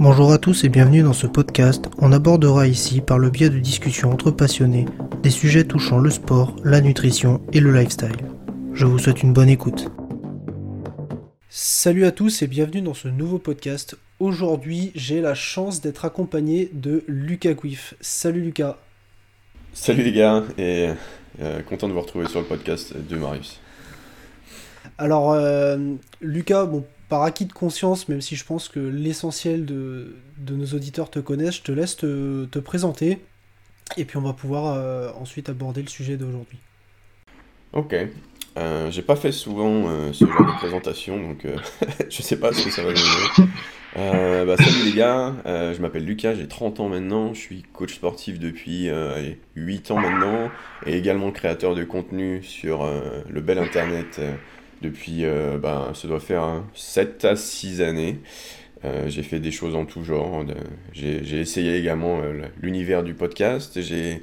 Bonjour à tous et bienvenue dans ce podcast. On abordera ici, par le biais de discussions entre passionnés, des sujets touchant le sport, la nutrition et le lifestyle. Je vous souhaite une bonne écoute. Salut à tous et bienvenue dans ce nouveau podcast. Aujourd'hui, j'ai la chance d'être accompagné de Lucas Guif. Salut Lucas. Salut les gars et euh, content de vous retrouver sur le podcast de Marius. Alors, euh, Lucas, bon, par acquis de conscience, même si je pense que l'essentiel de, nos auditeurs te connaissent, je te laisse te, présenter et puis on va pouvoir euh, ensuite aborder le sujet d'aujourd'hui. Ok. Euh, j'ai pas fait souvent euh, ce genre de présentation, donc je sais pas ce que ça va donner. Bah, salut les gars, je m'appelle Lucas, j'ai 30 ans maintenant, je suis coach sportif depuis 8 ans maintenant, et également créateur de contenu sur le bel internet depuis, euh, ben, ça doit faire 7 à 6 années. Euh, j'ai fait des choses en tout genre. J'ai essayé également euh, l'univers du podcast. J'ai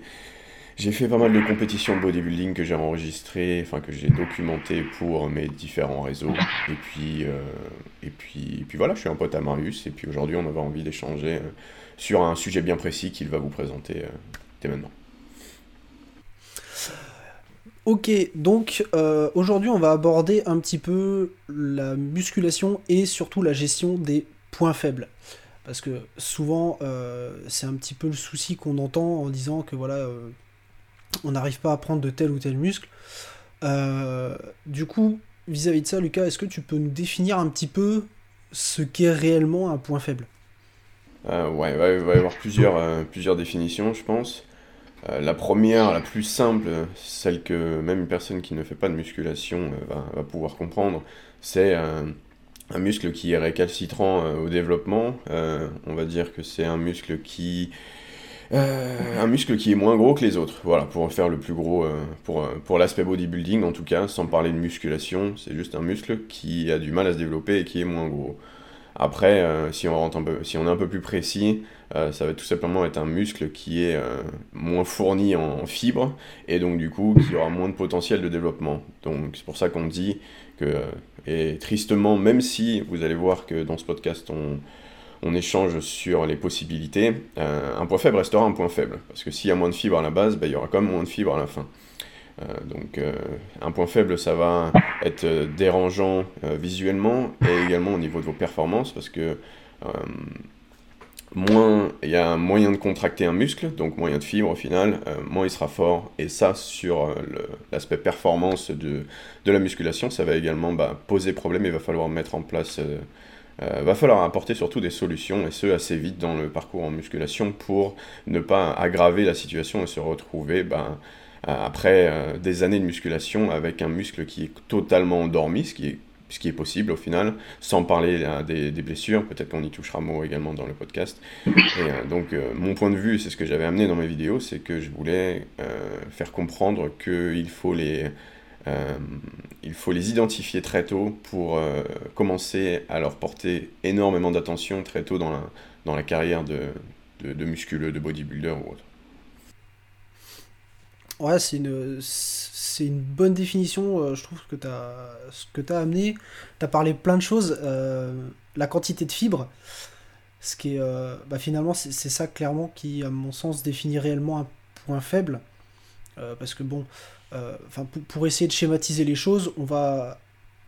j'ai fait pas mal de compétitions de bodybuilding que j'ai enregistrées, enfin que j'ai documentées pour mes différents réseaux. Et puis, et puis, et puis voilà, je suis un pote à Marius. Et puis aujourd'hui, on avait envie d'échanger sur un sujet bien précis qu'il va vous présenter dès maintenant. Ok, donc euh, aujourd'hui on va aborder un petit peu la musculation et surtout la gestion des points faibles. Parce que souvent euh, c'est un petit peu le souci qu'on entend en disant que voilà euh, on n'arrive pas à prendre de tel ou tel muscle. du coup, vis-à-vis de ça, Lucas, est-ce que tu peux nous définir un petit peu ce qu'est réellement un point faible? Ouais, il va y avoir plusieurs, plusieurs définitions, je pense. Euh, la première, la plus simple, celle que même une personne qui ne fait pas de musculation euh, va, pouvoir comprendre, c'est un muscle qui est récalcitrant euh, au développement. on va dire que c'est un muscle qui un muscle qui est moins gros que les autres, voilà, pour faire le plus gros, pour l'aspect bodybuilding en tout cas, sans parler de musculation, c'est juste un muscle qui a du mal à se développer et qui est moins gros. Après, peu, si on est un peu plus précis, euh, ça va tout simplement être un muscle qui est euh, moins fourni en fibres et donc du coup qui aura moins de potentiel de développement. Donc c'est pour ça qu'on dit que, euh, et tristement, même si vous allez voir que dans ce podcast on, on échange sur les possibilités, un point faible restera un point faible. Parce que s'il y a moins de fibres à la base, ben, il y aura quand même moins de fibres à la fin. Donc un point faible, ça va être dérangeant visuellement et également au niveau de vos performances parce que moins il y a un moyen de contracter un muscle, donc moyen de fibre au final, euh, moins il sera fort. Et ça, sur euh, l'aspect performance de, de, la musculation, ça va également bah, poser problème. Il va falloir mettre en place, euh, va falloir apporter surtout des solutions, et ce assez vite dans le parcours en musculation pour ne pas aggraver la situation et se retrouver bah, après des années de musculation avec un muscle qui est totalement endormi, ce qui est possible au final, sans parler des, blessures, peut-être qu'on y touchera mot également dans le podcast. Euh, donc euh, mon point de vue, c'est ce que j'avais amené dans mes vidéos, c'est que je voulais euh, faire comprendre qu'il faut les... identifier très tôt pour commencer à leur porter énormément d'attention très tôt dans la, carrière de musculeux, de bodybuilder ou autre. Ouais, c'est une, c'est une bonne définition, euh, je trouve, que as, ce que tu as amené. Tu as parlé plein de choses. Euh, la quantité de fibres, ce qui est, euh, bah, finalement, c'est, ça clairement qui, à mon sens, définit réellement un point faible. parce que bon, enfin pour, essayer de schématiser les choses, on va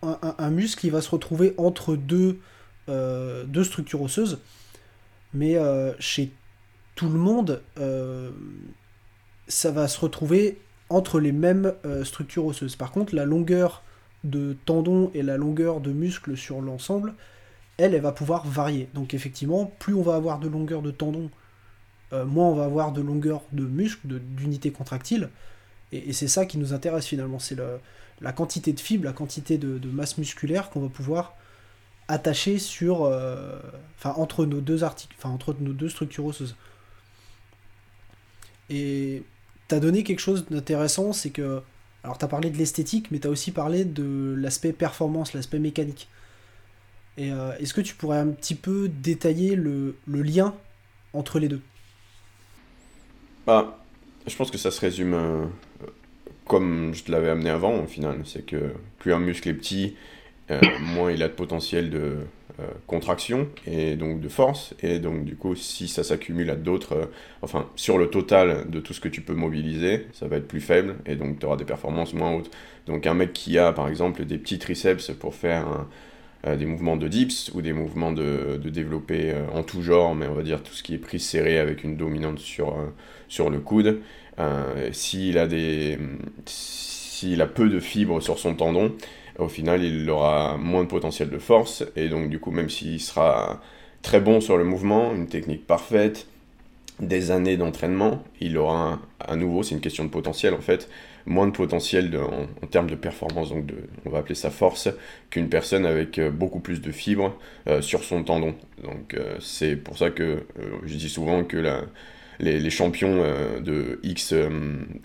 un, un, muscle qui va se retrouver entre deux, deux structures osseuses. Mais chez tout le monde, ça va se retrouver entre les mêmes euh, structures osseuses. Par contre, la longueur de tendon et la longueur de muscle sur l'ensemble, elle, elle va pouvoir varier. Donc effectivement, plus on va avoir de longueur de tendon, euh, moins on va avoir de longueur de muscle, d'unité contractile. Et, c'est ça qui nous intéresse finalement, c'est la quantité de fibres, la quantité de, masse musculaire qu'on va pouvoir attacher sur, euh, enfin entre nos deux enfin entre nos deux structures osseuses. Et t'as donné quelque chose d'intéressant, c'est que. Alors, t'as parlé de l'esthétique, mais t'as aussi parlé de l'aspect performance, l'aspect mécanique. Et euh, est-ce que tu pourrais un petit peu détailler le, lien entre les deux? Bah, je pense que ça se résume euh, comme je te l'avais amené avant, au final. C'est que plus un muscle est petit, euh, moins il a de potentiel de, contraction et donc de force. Et donc du coup, si ça s'accumule à d'autres, enfin sur le total de tout ce que tu peux mobiliser, ça va être plus faible et donc tu auras des performances moins hautes. Donc un mec qui a par exemple des petits triceps pour faire des mouvements de dips ou des mouvements de, de développer en tout genre, mais on va dire tout ce qui est prise serrée avec une dominante sur, sur le coude. s'il a des s'il a peu de fibres sur son tendon, au final, il aura moins de potentiel de force, et donc du coup, même s'il sera très bon sur le mouvement, une technique parfaite, des années d'entraînement, il aura à nouveau, c'est une question de potentiel en fait, moins de potentiel en, termes de performance, donc de, on va appeler ça force, qu'une personne avec euh, beaucoup plus de fibres euh, sur son tendon. Donc euh, c'est pour ça que je dis souvent que la, les, champions euh, de X, euh,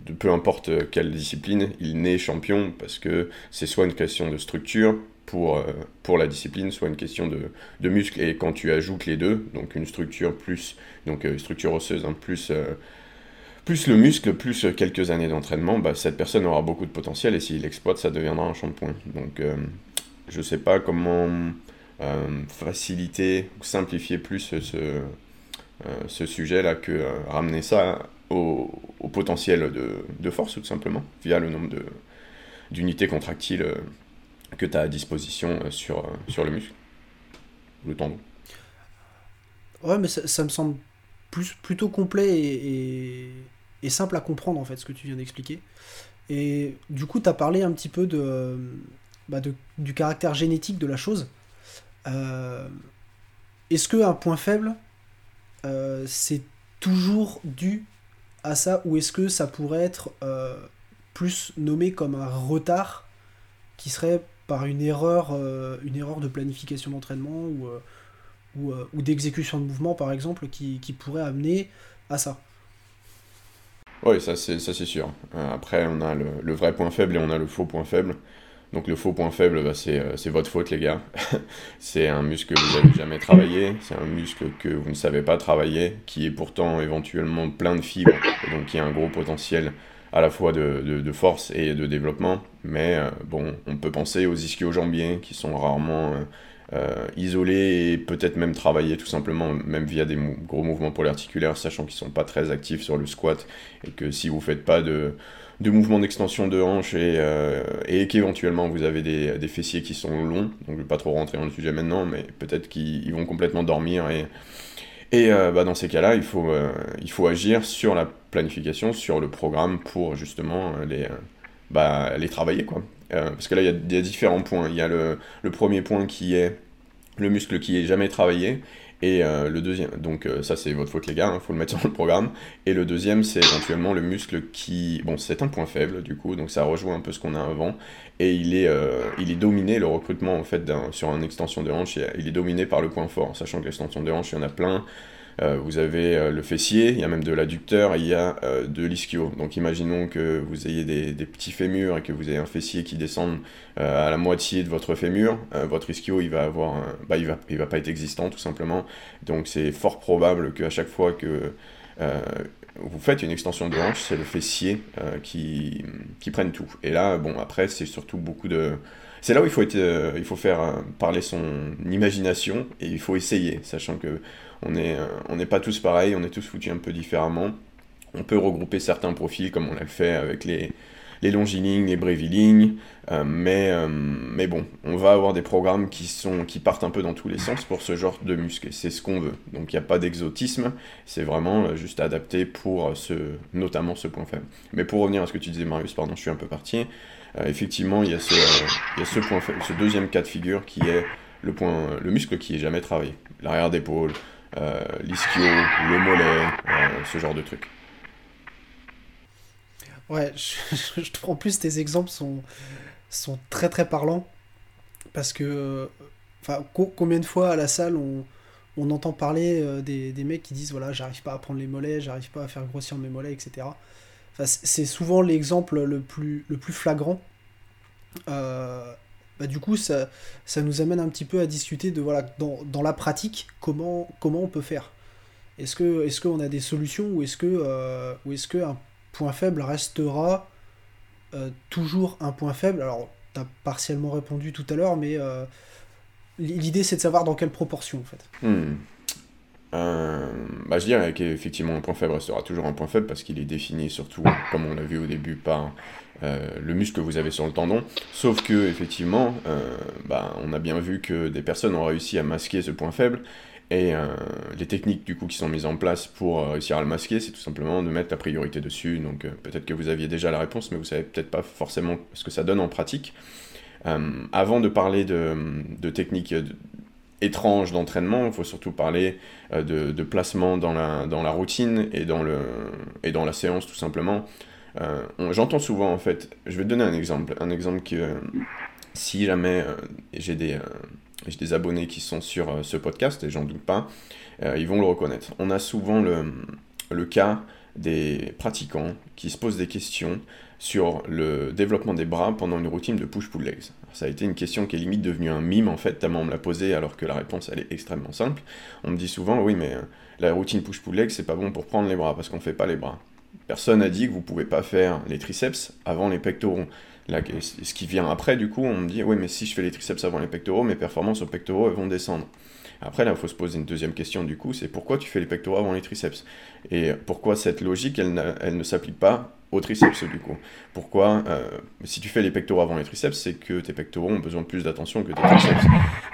de peu importe quelle discipline, ils naissent champions parce que c'est soit une question de structure pour, euh, pour la discipline, soit une question de, de muscle. Et quand tu ajoutes les deux, donc une structure plus, donc structure osseuse, hein, plus plus le muscle, plus quelques années d'entraînement, bah, cette personne aura beaucoup de potentiel et s'il l'exploite, ça deviendra un champion. Donc je ne sais pas comment faciliter ou simplifier plus ce, ce sujet-là que euh, ramener ça au, potentiel de, force, tout simplement, via le nombre d'unités contractiles euh, que tu as à disposition sur, sur le muscle, le tendon. Ouais, mais ça, me semble plus, plutôt complet et, et, simple à comprendre, en fait, ce que tu viens d'expliquer. Et du coup, tu as parlé un petit peu de, bah de, du caractère génétique de la chose. Est-ce qu'un point faible, euh, c'est toujours dû à ça ou est-ce que ça pourrait être euh, plus nommé comme un retard qui serait par une erreur, euh, une erreur de planification d'entraînement ou, d'exécution de mouvement par exemple qui, pourrait amener à ça? Oui, ça c'est sûr. après, on a le, vrai point faible et on a le faux point faible. Donc le faux point faible, bah, euh, c'est votre faute les gars. c'est un muscle que vous n'avez jamais travaillé, c'est un muscle que vous ne savez pas travailler, qui est pourtant éventuellement plein de fibres, et donc qui a un gros potentiel à la fois de, force et de développement. Mais euh, bon, on peut penser aux ischio-jambiers qui sont rarement euh, isolés et peut-être même travaillés tout simplement, même via des gros mouvements pour l'articulaire, sachant qu'ils ne sont pas très actifs sur le squat et que si vous ne faites pas de de mouvements d'extension de hanche et, euh, et qu'éventuellement vous avez des, des, fessiers qui sont longs. Donc je ne vais pas trop rentrer dans le sujet maintenant, mais peut-être qu'ils vont complètement dormir. Et, et euh, bah, dans ces cas-là, il, faut euh, il faut agir sur la planification, sur le programme pour justement les, bah, les travailler. Quoi. parce que là, il y, y, a différents points. Il y a le, le premier point qui est le muscle qui est jamais travaillé et euh, le deuxième, donc euh, ça c'est votre faute les gars, il hein, faut le mettre dans le programme. Et le deuxième c'est éventuellement le muscle qui, bon c'est un point faible du coup, donc ça rejoint un peu ce qu'on a avant. Et il est, euh, dominé, le recrutement en fait sur une extension de hanche, il est dominé par le point fort, sachant que l'extension de hanche il y en a plein. Euh, vous avez euh, le fessier, il y a même de l'adducteur, il y a euh, de l'ischio. Donc imaginons que vous ayez des, petits fémurs et que vous ayez un fessier qui descend à la moitié de votre fémur. votre ischio, il va avoir, bah, il va, il va pas être existant tout simplement. Donc c'est fort probable qu'à chaque fois que vous faites une extension de hanche, c'est le fessier qui, qui prenne tout. Et là, bon, après, c'est surtout beaucoup de... C'est là où il faut, être, il faut faire parler son imagination et il faut essayer, sachant que on n'est on pas tous pareils, on est tous foutus un peu différemment. On peut regrouper certains profils comme on l'a fait avec les, les longilignes, les brevilignes, euh, mais, euh, mais bon, on va avoir des programmes qui, sont, partent un peu dans tous les sens pour ce genre de muscles, c'est ce qu'on veut. Donc il n'y a pas d'exotisme, c'est vraiment euh, juste adapté pour ce, notamment ce point faible. Mais pour revenir à ce que tu disais Marius, pardon, je suis un peu parti, effectivement il y, a ce, deuxième cas de figure qui est le, le muscle qui est jamais travaillé, l'arrière d'épaule, euh, l'ischio, le mollet, euh, ce genre de trucs. Ouais, je, trouve en plus tes exemples sont, sont très très parlants. Parce que enfin combien de fois à la salle on, on entend parler euh, des, des, mecs qui disent voilà j'arrive pas à prendre les mollets j'arrive pas à faire grossir mes mollets etc enfin, c'est souvent l'exemple le plus le plus flagrant. Euh, bah, du coup, ça, ça nous amène un petit peu à discuter de, voilà, dans, dans la pratique, comment, comment on peut faire. Est-ce que est qu'on a des solutions ou est-ce que euh, est-ce point faible restera euh, toujours un point faible? Alors, tu as partiellement répondu tout à l'heure, mais euh, L'idée, c'est de savoir dans quelle proportion, en fait. Hmm. Euh, bah, je dirais qu'effectivement, un point faible restera toujours un point faible parce qu'il est défini surtout, comme on l'a vu au début, par euh, le muscle que vous avez sur le tendon. Sauf que, effectivement, euh, bah, on a bien vu que des personnes ont réussi à masquer ce point faible. Et les techniques du coup qui sont mises en place pour réussir à le masquer, c'est tout simplement de mettre la priorité dessus. Donc peut-être que vous aviez déjà la réponse, mais vous savez peut-être pas forcément ce que ça donne en pratique. avant de parler de, de techniques étranges d'entraînement, il faut surtout parler de, de, placement dans la, dans la routine et dans, le, et dans la séance tout simplement. Euh, j'entends souvent, en fait, je vais te donner un exemple. Un exemple que euh, si jamais euh, j'ai des, des abonnés qui sont sur ce podcast, et j'en doute pas, ils vont le reconnaître. On a souvent le, le cas des pratiquants qui se posent des questions sur le développement des bras pendant une routine de push-pull legs. Ça a été une question qui est limite devenue un mime en fait, tellement on me l'a posée alors que la réponse elle est extrêmement simple. On me dit souvent oui mais la routine push-pull legs c'est pas bon pour prendre les bras parce qu'on fait pas les bras. Personne n'a dit que vous pouvez pas faire les triceps avant les pectoraux. Là, ce qui vient après, du coup, on me dit, oui, mais si je fais les triceps avant les pectoraux, mes performances aux pectoraux vont descendre. Après, là, il faut se poser une deuxième question, du coup, c'est pourquoi tu fais les pectoraux avant les triceps? Et pourquoi cette logique, elle ne s'applique pas aux triceps du coup. Pourquoi euh, Si tu fais les pectoraux avant les triceps, c'est que tes pectoraux ont besoin de plus d'attention que tes triceps.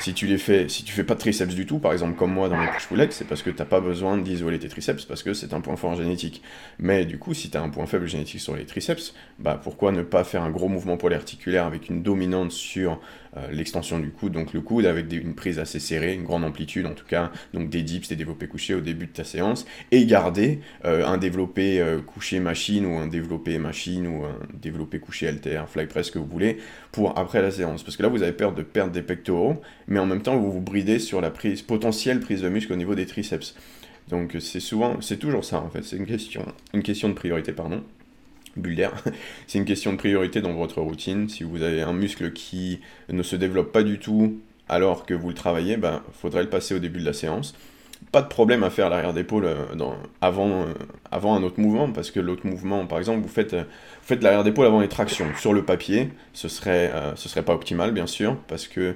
Si tu les fais, si tu fais pas de triceps du tout, par exemple comme moi dans les push pull c'est parce que t'as pas besoin d'isoler tes triceps parce que c'est un point fort génétique. Mais du coup, si tu as un point faible génétique sur les triceps, bah pourquoi ne pas faire un gros mouvement polyarticulaire avec une dominante sur euh, l'extension du coude, donc le coude avec une prise assez serrée, une grande amplitude en tout cas, donc des dips, des développés couchés au début de ta séance, et garder euh, un développé couché machine ou un développé développer machine ou développer couché alter, fly press que vous voulez, pour après la séance. Parce que là, vous avez peur de perdre des pectoraux, mais en même temps, vous vous bridez sur la prise, potentielle prise de muscle au niveau des triceps. Donc c'est souvent, c'est toujours ça en fait, c'est une question, une question de priorité, pardon. Bulle c'est une question de priorité dans votre routine. Si vous avez un muscle qui ne se développe pas du tout alors que vous le travaillez, il ben, faudrait le passer au début de la séance pas de problème à faire l'arrière d'épaule euh, avant, euh, avant un autre mouvement, parce que l'autre mouvement, par exemple, vous faites, euh, l'arrière d'épaule avant les tractions. Sur le papier, ce serait, serait pas optimal, bien sûr, parce que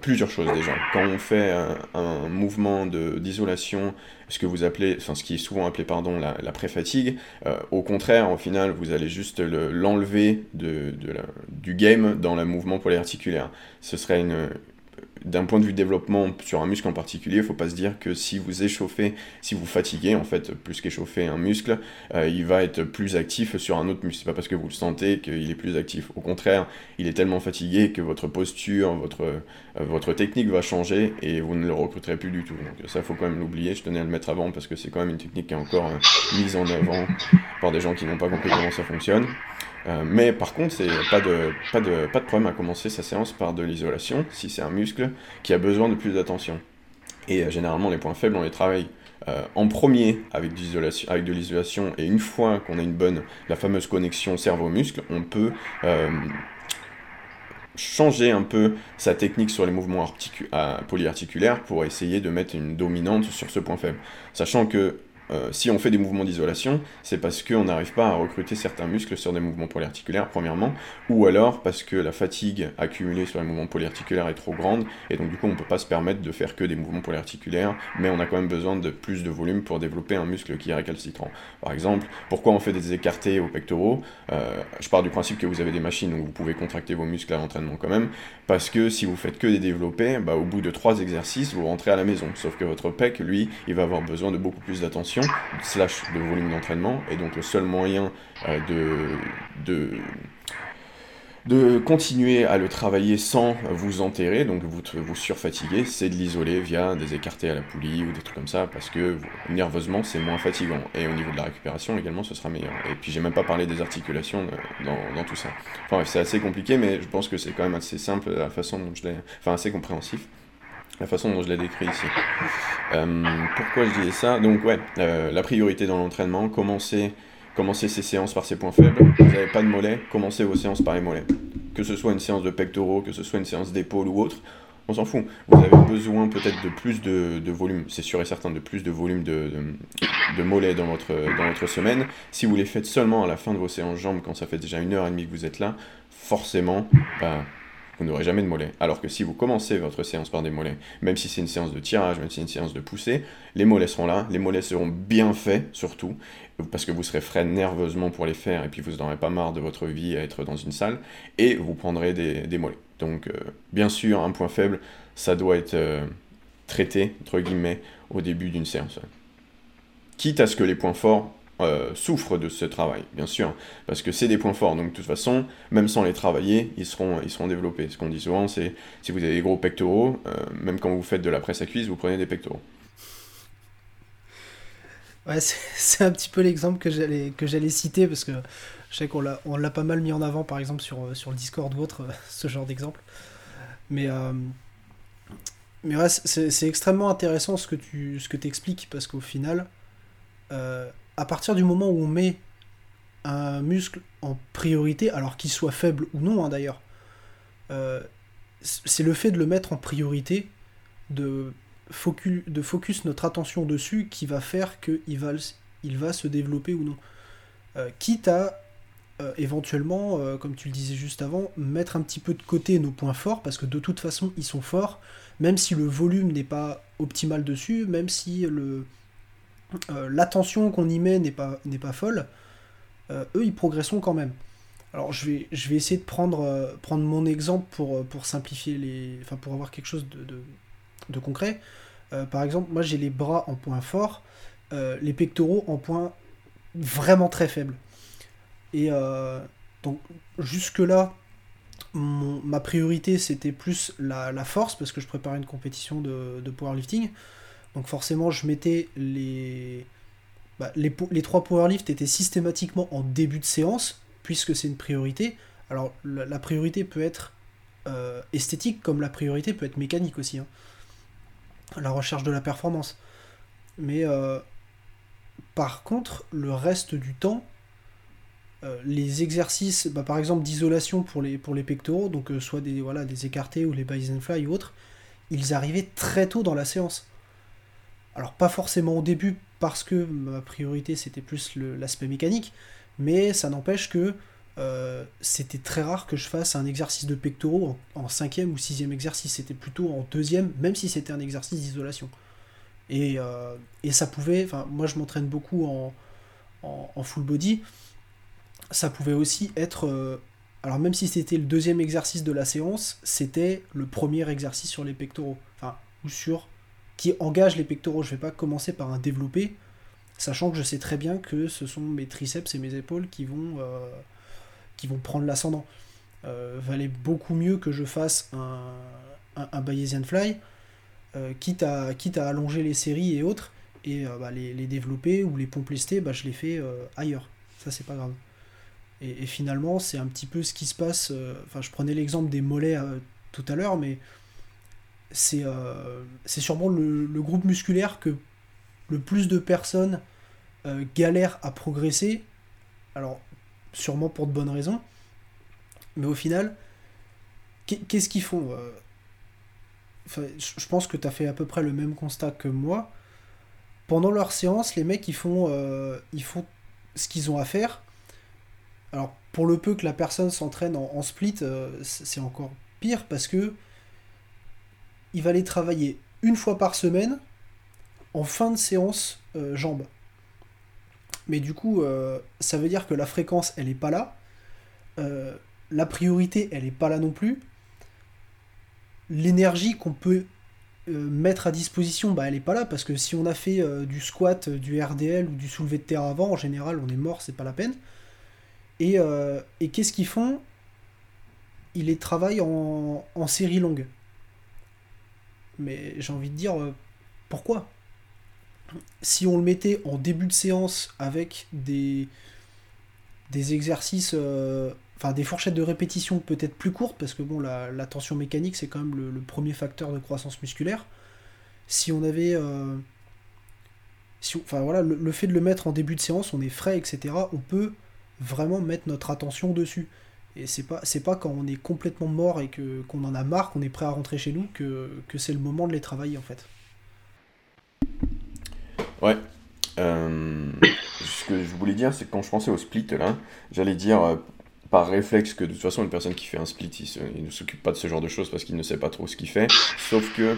plusieurs choses déjà. Quand on fait un mouvement d'isolation, ce que vous appelez, ce qui est souvent appelé pardon la, pré-fatigue, au contraire, au final, vous allez juste l'enlever du game dans le mouvement polyarticulaire. Ce serait une, d'un point de vue développement sur un muscle en particulier, il ne faut pas se dire que si vous échauffez, si vous fatiguez, en fait, plus qu'échauffer un muscle, euh, il va être plus actif sur un autre muscle. C'est pas parce que vous le sentez qu'il est plus actif. Au contraire, il est tellement fatigué que votre posture, votre, euh, votre technique va changer et vous ne le recruterez plus du tout. Donc ça, faut quand même l'oublier. Je tenais à le mettre avant parce que c'est quand même une technique qui est encore euh, mise en avant par des gens qui n'ont pas compris comment ça fonctionne. Euh, mais par contre, c'est pas de, pas, de, pas de problème à commencer sa séance par de l'isolation si c'est un muscle qui a besoin de plus d'attention. Et euh, généralement, les points faibles, on les travaille euh, en premier avec, avec de l'isolation et une fois qu'on a une bonne, la fameuse connexion cerveau-muscle, on peut changer un peu sa technique sur les mouvements polyarticulaires pour essayer de mettre une dominante sur ce point faible. Sachant que euh, si on fait des mouvements d'isolation, c'est parce qu'on n'arrive pas à recruter certains muscles sur des mouvements polyarticulaires, premièrement, ou alors parce que la fatigue accumulée sur les mouvements polyarticulaires est trop grande, et donc du coup on ne peut pas se permettre de faire que des mouvements polyarticulaires, mais on a quand même besoin de plus de volume pour développer un muscle qui est récalcitrant. Par exemple, pourquoi on fait des écartés aux pectoraux? Euh, Je pars du principe que vous avez des machines où vous pouvez contracter vos muscles à l'entraînement quand même, parce que si vous faites que des développés, bah, au bout de trois exercices, vous rentrez à la maison, sauf que votre pec, lui, il va avoir besoin de beaucoup plus d'attention slash de volume d'entraînement, et donc le seul moyen euh, de, de, continuer à le travailler sans vous enterrer, donc vous, vous surfatiguer, c'est de l'isoler via des écartés à la poulie ou des trucs comme ça, parce que nerveusement c'est moins fatigant, et au niveau de la récupération également ce sera meilleur. Et puis j'ai même pas parlé des articulations euh, dans, dans tout ça. Enfin c'est assez compliqué, mais je pense que c'est quand même assez simple la façon dont je l'ai... Enfin assez compréhensif la façon dont je l'ai décrit ici. Euh, pourquoi je disais ça? Donc ouais, euh, la priorité dans l'entraînement, commencez, commencez ces séances par ces points faibles. Vous n'avez pas de mollets, commencez vos séances par les mollets. Que ce soit une séance de pectoraux, que ce soit une séance d'épaule ou autre, on s'en fout. Vous avez besoin peut-être de plus de, volume, c'est sûr et certain, de plus de volume de, de, mollets dans votre, dans votre semaine. Si vous les faites seulement à la fin de vos séances jambes, quand ça fait déjà une heure et demie que vous êtes là, forcément, bah, vous n'aurez jamais de mollets. Alors que si vous commencez votre séance par des mollets, même si c'est une séance de tirage, même si c'est une séance de poussée, les mollets seront là, les mollets seront bien faits surtout, parce que vous serez frais nerveusement pour les faire, et puis vous n'aurez pas marre de votre vie à être dans une salle, et vous prendrez des, mollets. Donc, euh, bien sûr, un point faible, ça doit être euh, traité, entre guillemets, au début d'une séance. Quitte à ce que les points forts euh, souffrent de ce travail, bien sûr, parce que c'est des points forts, donc de toute façon, même sans les travailler, ils seront, ils seront développés. Ce qu'on dit souvent, c'est si vous avez des gros pectoraux, même quand vous faites de la presse à cuisse, vous prenez des pectoraux. Ouais, c'est un petit peu l'exemple que j'allais citer parce que je sais qu'on l'a on l'a pas mal mis en avant par exemple sur sur le Discord ou autre ce genre d'exemple. Mais euh, mais ouais, c'est extrêmement intéressant ce que tu ce que expliques parce qu'au final euh, à partir du moment où on met un muscle en priorité, alors qu'il soit faible ou non hein, d'ailleurs, euh, c'est le fait de le mettre en priorité de focus, de focus notre attention dessus qui va faire qu'il va, il va se développer ou non. Euh, quitte à euh, éventuellement, comme tu le disais juste avant, mettre un petit peu de côté nos points forts, parce que de toute façon ils sont forts, même si le volume n'est pas optimal dessus, même si le l'attention qu'on y met n'est pas, folle, eux ils progresseront quand même. Alors je vais, je vais essayer de prendre, prendre mon exemple pour, simplifier les. Enfin pour avoir quelque chose de concret. Euh, par exemple, moi j'ai les bras en point fort, euh, les pectoraux en point vraiment très faible. Et euh, donc jusque-là, ma priorité c'était plus la, force parce que je préparais une compétition de, powerlifting. Donc forcément je mettais les, bah, les, trois powerlift étaient systématiquement en début de séance puisque c'est une priorité. Alors la, priorité peut être esthétique comme la priorité peut être mécanique aussi. Hein la recherche de la performance. Mais euh, par contre, le reste du temps, euh, les exercices, bah, par exemple d'isolation pour les, pectoraux, donc euh, soit des, voilà, des écartés ou les bison fly ou autres, ils arrivaient très tôt dans la séance. Alors pas forcément au début parce que ma priorité c'était plus l'aspect mécanique, mais ça n'empêche que euh, c'était très rare que je fasse un exercice de pectoraux en, cinquième ou sixième exercice. C'était plutôt en deuxième, même si c'était un exercice d'isolation. Et, euh, et, ça pouvait, enfin moi je m'entraîne beaucoup en, en, full body, ça pouvait aussi être, euh, alors même si c'était le deuxième exercice de la séance, c'était le premier exercice sur les pectoraux, enfin ou sur qui engage les pectoraux. Je vais pas commencer par un développé, sachant que je sais très bien que ce sont mes triceps et mes épaules qui vont qui vont prendre l'ascendant. Euh, valait beaucoup mieux que je fasse un, un, Bayesian Fly, euh, quitte, à, quitte à allonger les séries et autres, et euh, bah, les, développer ou les pompes lestées, bah, je les fais ailleurs. Ça, c'est pas grave. Et, finalement, c'est un petit peu ce qui se passe. Enfin, je prenais l'exemple des mollets tout à l'heure, mais c'est c'est sûrement le, groupe musculaire que le plus de personnes galèrent à progresser. Alors, sûrement pour de bonnes raisons. Mais au final, qu'est-ce qu'ils font euh Je pense que tu as fait à peu près le même constat que moi. Pendant leur séance, les mecs, ils font, euh, ce qu'ils ont à faire. Alors, pour le peu que la personne s'entraîne en, split, euh, c'est encore pire parce que il va les travailler une fois par semaine en fin de séance jambes mais du coup, euh, ça veut dire que la fréquence, elle n'est pas là. Euh, la priorité, elle n'est pas là non plus. L'énergie qu'on peut euh, mettre à disposition, bah, elle n'est pas là, parce que si on a fait du squat, du RDL ou du soulevé de terre avant, en général, on est mort, c'est pas la peine. Et, qu'est-ce qu'ils font? Ils les travaillent en, en série longue. Mais j'ai envie de dire, pourquoi? Si on le mettait en début de séance avec des, des exercices, euh, enfin des fourchettes de répétition peut-être plus courtes, parce que bon, la, tension mécanique c'est quand même le, premier facteur de croissance musculaire. Si on avait. Euh, si enfin voilà, le, fait de le mettre en début de séance, on est frais, etc., on peut vraiment mettre notre attention dessus. Et c'est pas, c'est pas quand on est complètement mort et que, qu'on en a marre, qu'on est prêt à rentrer chez nous, que, que c'est le moment de les travailler en fait. Ouais. Euh, ce que je voulais dire, c'est que quand je pensais au split, là, j'allais dire, euh, par réflexe que de toute façon une personne qui fait un split, il, ne s'occupe pas de ce genre de choses parce qu'il ne sait pas trop ce qu'il fait. Sauf que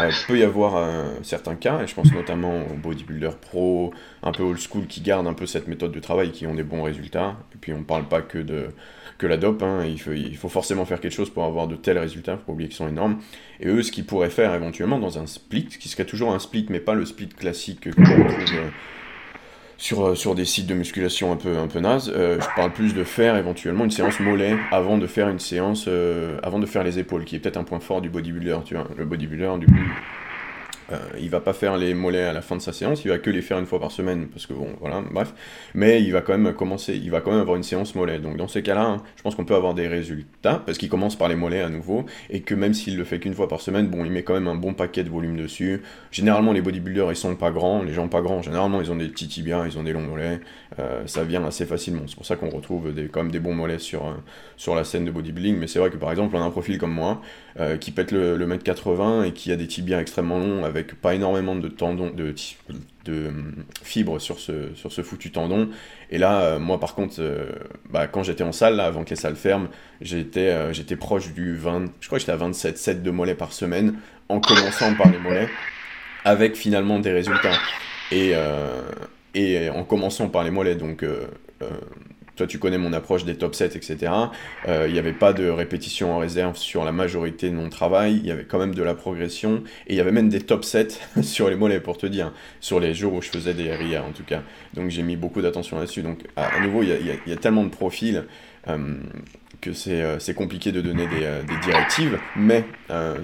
euh, peut y avoir certains cas, et je pense notamment aux bodybuilders pro, un peu old school, qui gardent un peu cette méthode de travail, qui ont des bons résultats. Et puis on ne parle pas que de que la dope, hein. il, faut, il forcément faire quelque chose pour avoir de tels résultats, faut pas oublier qu'ils sont énormes. Et eux, ce qu'ils pourraient faire éventuellement dans un split, qui serait toujours un split, mais pas le split classique que l'on retrouve euh, sur, euh, sur des sites de musculation un peu, un peu naze. Euh, je parle plus de faire éventuellement une séance mollet avant de faire une séance, euh, avant de faire les épaules, qui est peut-être un point fort du bodybuilder, tu vois. Le bodybuilder, du coup, euh, il va pas faire les mollets à la fin de sa séance, il va que les faire une fois par semaine, parce que bon, voilà, bref. Mais il va quand même commencer, il va quand même avoir une séance mollet. Donc dans ces cas-là, hein, je pense qu'on peut avoir des résultats, parce qu'il commence par les mollets à nouveau, et que même s'il le fait qu'une fois par semaine, bon, il met quand même un bon paquet de volume dessus. Généralement, les bodybuilders, ils sont pas grands, les gens pas grands, généralement, ils ont des petits tibias, ils ont des longs mollets, euh, ça vient assez facilement. C'est pour ça qu'on retrouve des, quand même des bons mollets sur, euh, sur la scène de bodybuilding, mais c'est vrai que par exemple, on a un profil comme moi, qui pète le, le mètre 80 et qui a des tibias extrêmement longs avec pas énormément de tendons, de, hum, fibres sur ce, sur ce foutu tendon. Et là, euh, moi par contre, euh, bah, quand j'étais en salle, avant que les salles ferment, j'étais euh, j'étais proche du 20, je crois que j'étais à 27 sets de mollets par semaine, en commençant par les mollets, avec finalement des résultats. Et, et en commençant par les mollets, donc toi, tu connais mon approche des top 7, etc. Euh, il n'y avait pas de répétition en réserve sur la majorité de mon travail. Il y avait quand même de la progression. Et il y avait même des top 7 sur les mollets, pour te dire. Sur les jours où je faisais des RIA, en tout cas. Donc, j'ai mis beaucoup d'attention là-dessus. Donc, à, nouveau, il y, a, tellement de profils. Euh, que euh, c'est compliqué de donner des, directives, mais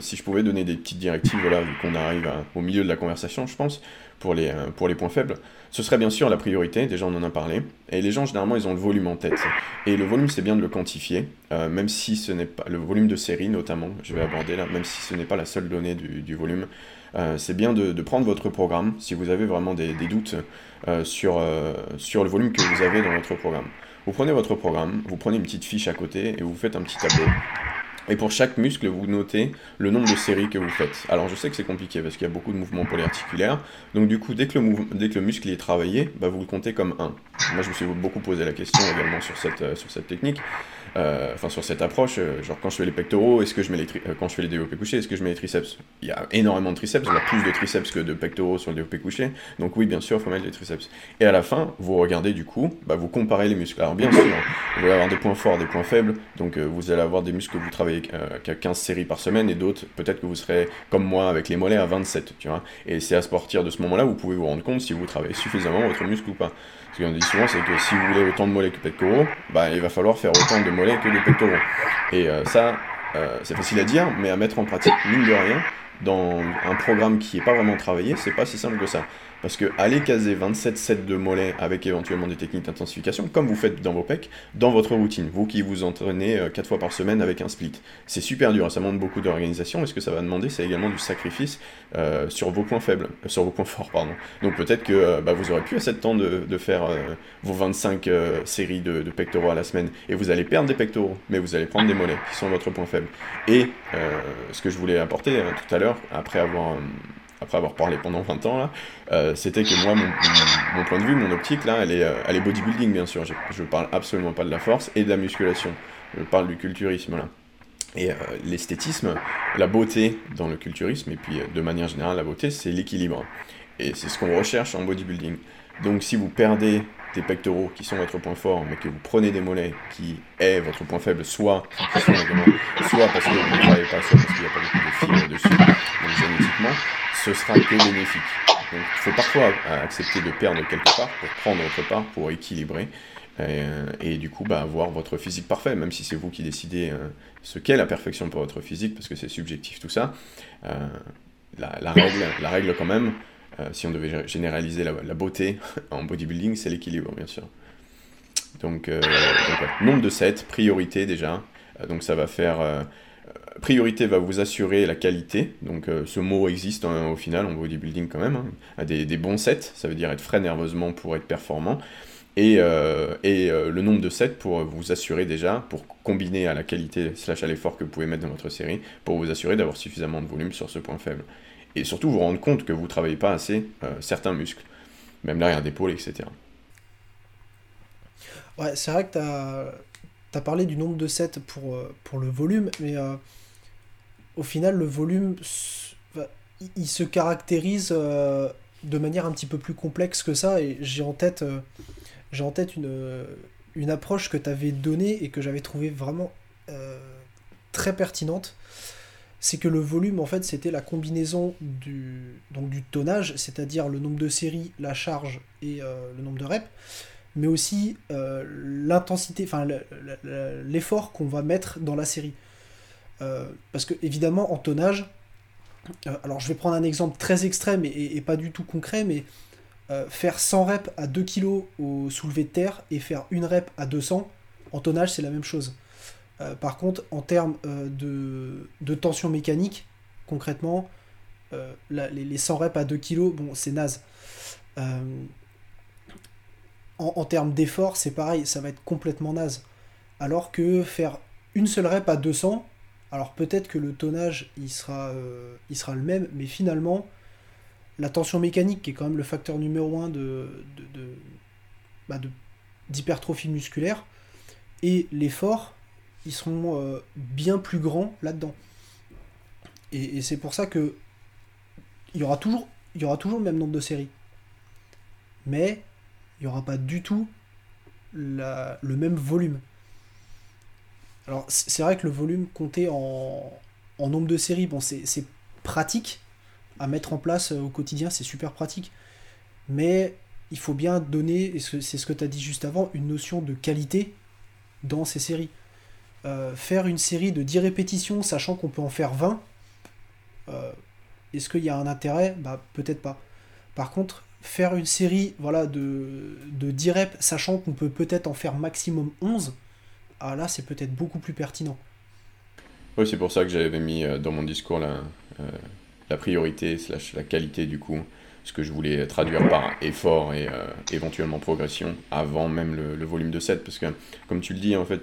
si je pouvais donner des petites directives, voilà, vu qu'on arrive au milieu de la conversation, je pense, pour les, pour les points faibles, ce serait bien sûr la priorité, déjà on en a parlé, et les gens généralement ils ont le volume en tête. Et le volume c'est bien de le quantifier, euh, même si ce n'est pas le volume de série notamment, je vais aborder là, même si ce n'est pas la seule donnée du, volume, euh, c'est bien de, prendre votre programme si vous avez vraiment des, doutes euh, sur, sur le volume que vous avez dans votre programme. Vous prenez votre programme, vous prenez une petite fiche à côté et vous faites un petit tableau. Et pour chaque muscle, vous notez le nombre de séries que vous faites. Alors je sais que c'est compliqué parce qu'il y a beaucoup de mouvements polyarticulaires. Donc du coup, dès que le, muscle est travaillé, bah, vous le comptez comme 1. Moi je me suis beaucoup posé la question également sur cette, euh, sur cette technique. Euh, enfin sur cette approche, euh, genre quand je fais les pectoraux, est-ce que je mets les quand je fais les développés couchés, est-ce que je mets les triceps? Il y a énormément de triceps, il y a plus de triceps que de pectoraux sur le développé couché. Donc oui, bien sûr, il faut mettre les triceps. Et à la fin, vous regardez du coup, bah, vous comparez les muscles. Alors bien sûr, vous allez avoir des points forts, des points faibles. Donc vous allez avoir des muscles que vous travaillez qu'à 15 séries par semaine et d'autres, peut-être que vous serez comme moi avec les mollets à 27, tu vois. Et c'est à partir de ce moment-là vous pouvez vous rendre compte si vous travaillez suffisamment votre muscle ou pas. Ce qu'on dit souvent, c'est que si vous voulez autant de mollets que de pectoraux, bah, il va falloir faire autant de mollets que de pectoraux. Et euh, ça, euh, c'est facile à dire, mais à mettre en pratique, mine de rien, dans un programme qui n'est pas vraiment travaillé, c'est pas si simple que ça. Parce que aller caser 27 sets de mollets avec éventuellement des techniques d'intensification, comme vous faites dans vos pecs, dans votre routine, vous qui vous entraînez 4 euh, fois par semaine avec un split, c'est super dur, ça demande beaucoup d'organisation, et ce que ça va demander, c'est également du sacrifice euh, sur vos points faibles, euh, sur vos points forts, pardon. Donc peut-être que bah, vous aurez plus assez de temps de, faire vos 25 séries de, de, pectoraux à la semaine, et vous allez perdre des pectoraux, mais vous allez prendre des mollets, qui sont votre point faible. Et ce que je voulais apporter tout à l'heure, après avoir après avoir parlé pendant 20 ans, là, euh, c'était que moi, mon, point de vue, mon optique, là, elle est, euh, elle est bodybuilding, bien sûr. Je, je parle absolument pas de la force et de la musculation. Je parle du culturisme, là. Et euh, l'esthétisme, la beauté dans le culturisme, et puis de manière générale, la beauté, c'est l'équilibre. Et c'est ce qu'on recherche en bodybuilding. Donc si vous perdez des pectoraux qui sont votre point fort, mais que vous prenez des mollets qui est votre point faible, soit, soit parce que vous ne travaillez pas, soit parce qu'il n'y a pas beaucoup de fibres dessus, donc génétiquement, ce sera que bénéfique. Donc il faut parfois accepter de perdre quelque part pour prendre autre part, pour équilibrer. Euh, et, du coup bah, avoir votre physique parfait, même si c'est vous qui décidez euh, ce qu'est la perfection pour votre physique, parce que c'est subjectif tout ça. Euh, la, règle, la règle quand même, si on devait généraliser la, beauté en bodybuilding, c'est l'équilibre bien sûr. Donc, nombre de sets, priorité déjà, donc ça va faire priorité va vous assurer la qualité. Donc euh, ce mot existe hein, au final en bodybuilding quand même. Hein. Des, des, bons sets, ça veut dire être frais nerveusement pour être performant. Et, euh, et euh, le nombre de sets pour vous assurer déjà, pour combiner à la qualité slash à l'effort que vous pouvez mettre dans votre série, pour vous assurer d'avoir suffisamment de volume sur ce point faible. Et surtout vous rendre compte que vous ne travaillez pas assez certains muscles, même l'arrière d'épaule, etc. Ouais, c'est vrai que tu as parlé du nombre de sets pour, pour le volume, mais au final, le volume, il se caractérise de manière un petit peu plus complexe que ça, et j'ai en tête, en tête une, une approche que tu avais donnée et que j'avais trouvé vraiment très pertinente c'est que le volume, en fait, c'était la combinaison du, tonnage, c'est-à-dire le nombre de séries, la charge et euh, le nombre de reps, mais aussi euh, l'intensité, enfin l'effort qu'on va mettre dans la série. Euh, parce que, évidemment, en tonnage, alors je vais prendre un exemple très extrême et, pas du tout concret, mais faire 100 reps à 2 kg au soulevé de terre et faire une rep à 200, en tonnage, c'est la même chose. Euh, par contre, en termes euh, de, tension mécanique, concrètement, euh, les, 100 reps à 2 kg, bon, c'est naze. En, termes d'effort, c'est pareil, ça va être complètement naze. Alors que faire une seule rep à 200, alors peut-être que le tonnage il sera, le même, mais finalement, la tension mécanique, qui est quand même le facteur numéro 1 de, bah, d'hypertrophie musculaire, et l'effort, ils seront euh, bien plus grands là-dedans. Et, c'est pour ça que il y aura toujours il y aura toujours le même nombre de séries. Mais il n'y aura pas du tout la, le même volume. Alors c'est vrai que le volume compté en, en nombre de séries, bon c'est pratique à mettre en place euh, au quotidien, c'est super pratique. Mais il faut bien donner, et c'est ce que tu as dit juste avant, une notion de qualité dans ces séries. Euh, faire une série de 10 répétitions, sachant qu'on peut en faire 20, euh, est-ce qu'il y a un intérêt? Bah peut-être pas. Par contre, faire une série voilà, de, de 10 reps, sachant qu'on peut peut-être en faire maximum 11, ah là c'est peut-être beaucoup plus pertinent. Oui, c'est pour ça que j'avais mis euh, dans mon discours la, la priorité slash la qualité du coup, ce que je voulais traduire par effort et éventuellement progression avant même le, volume de 7, parce que comme tu le dis, en fait,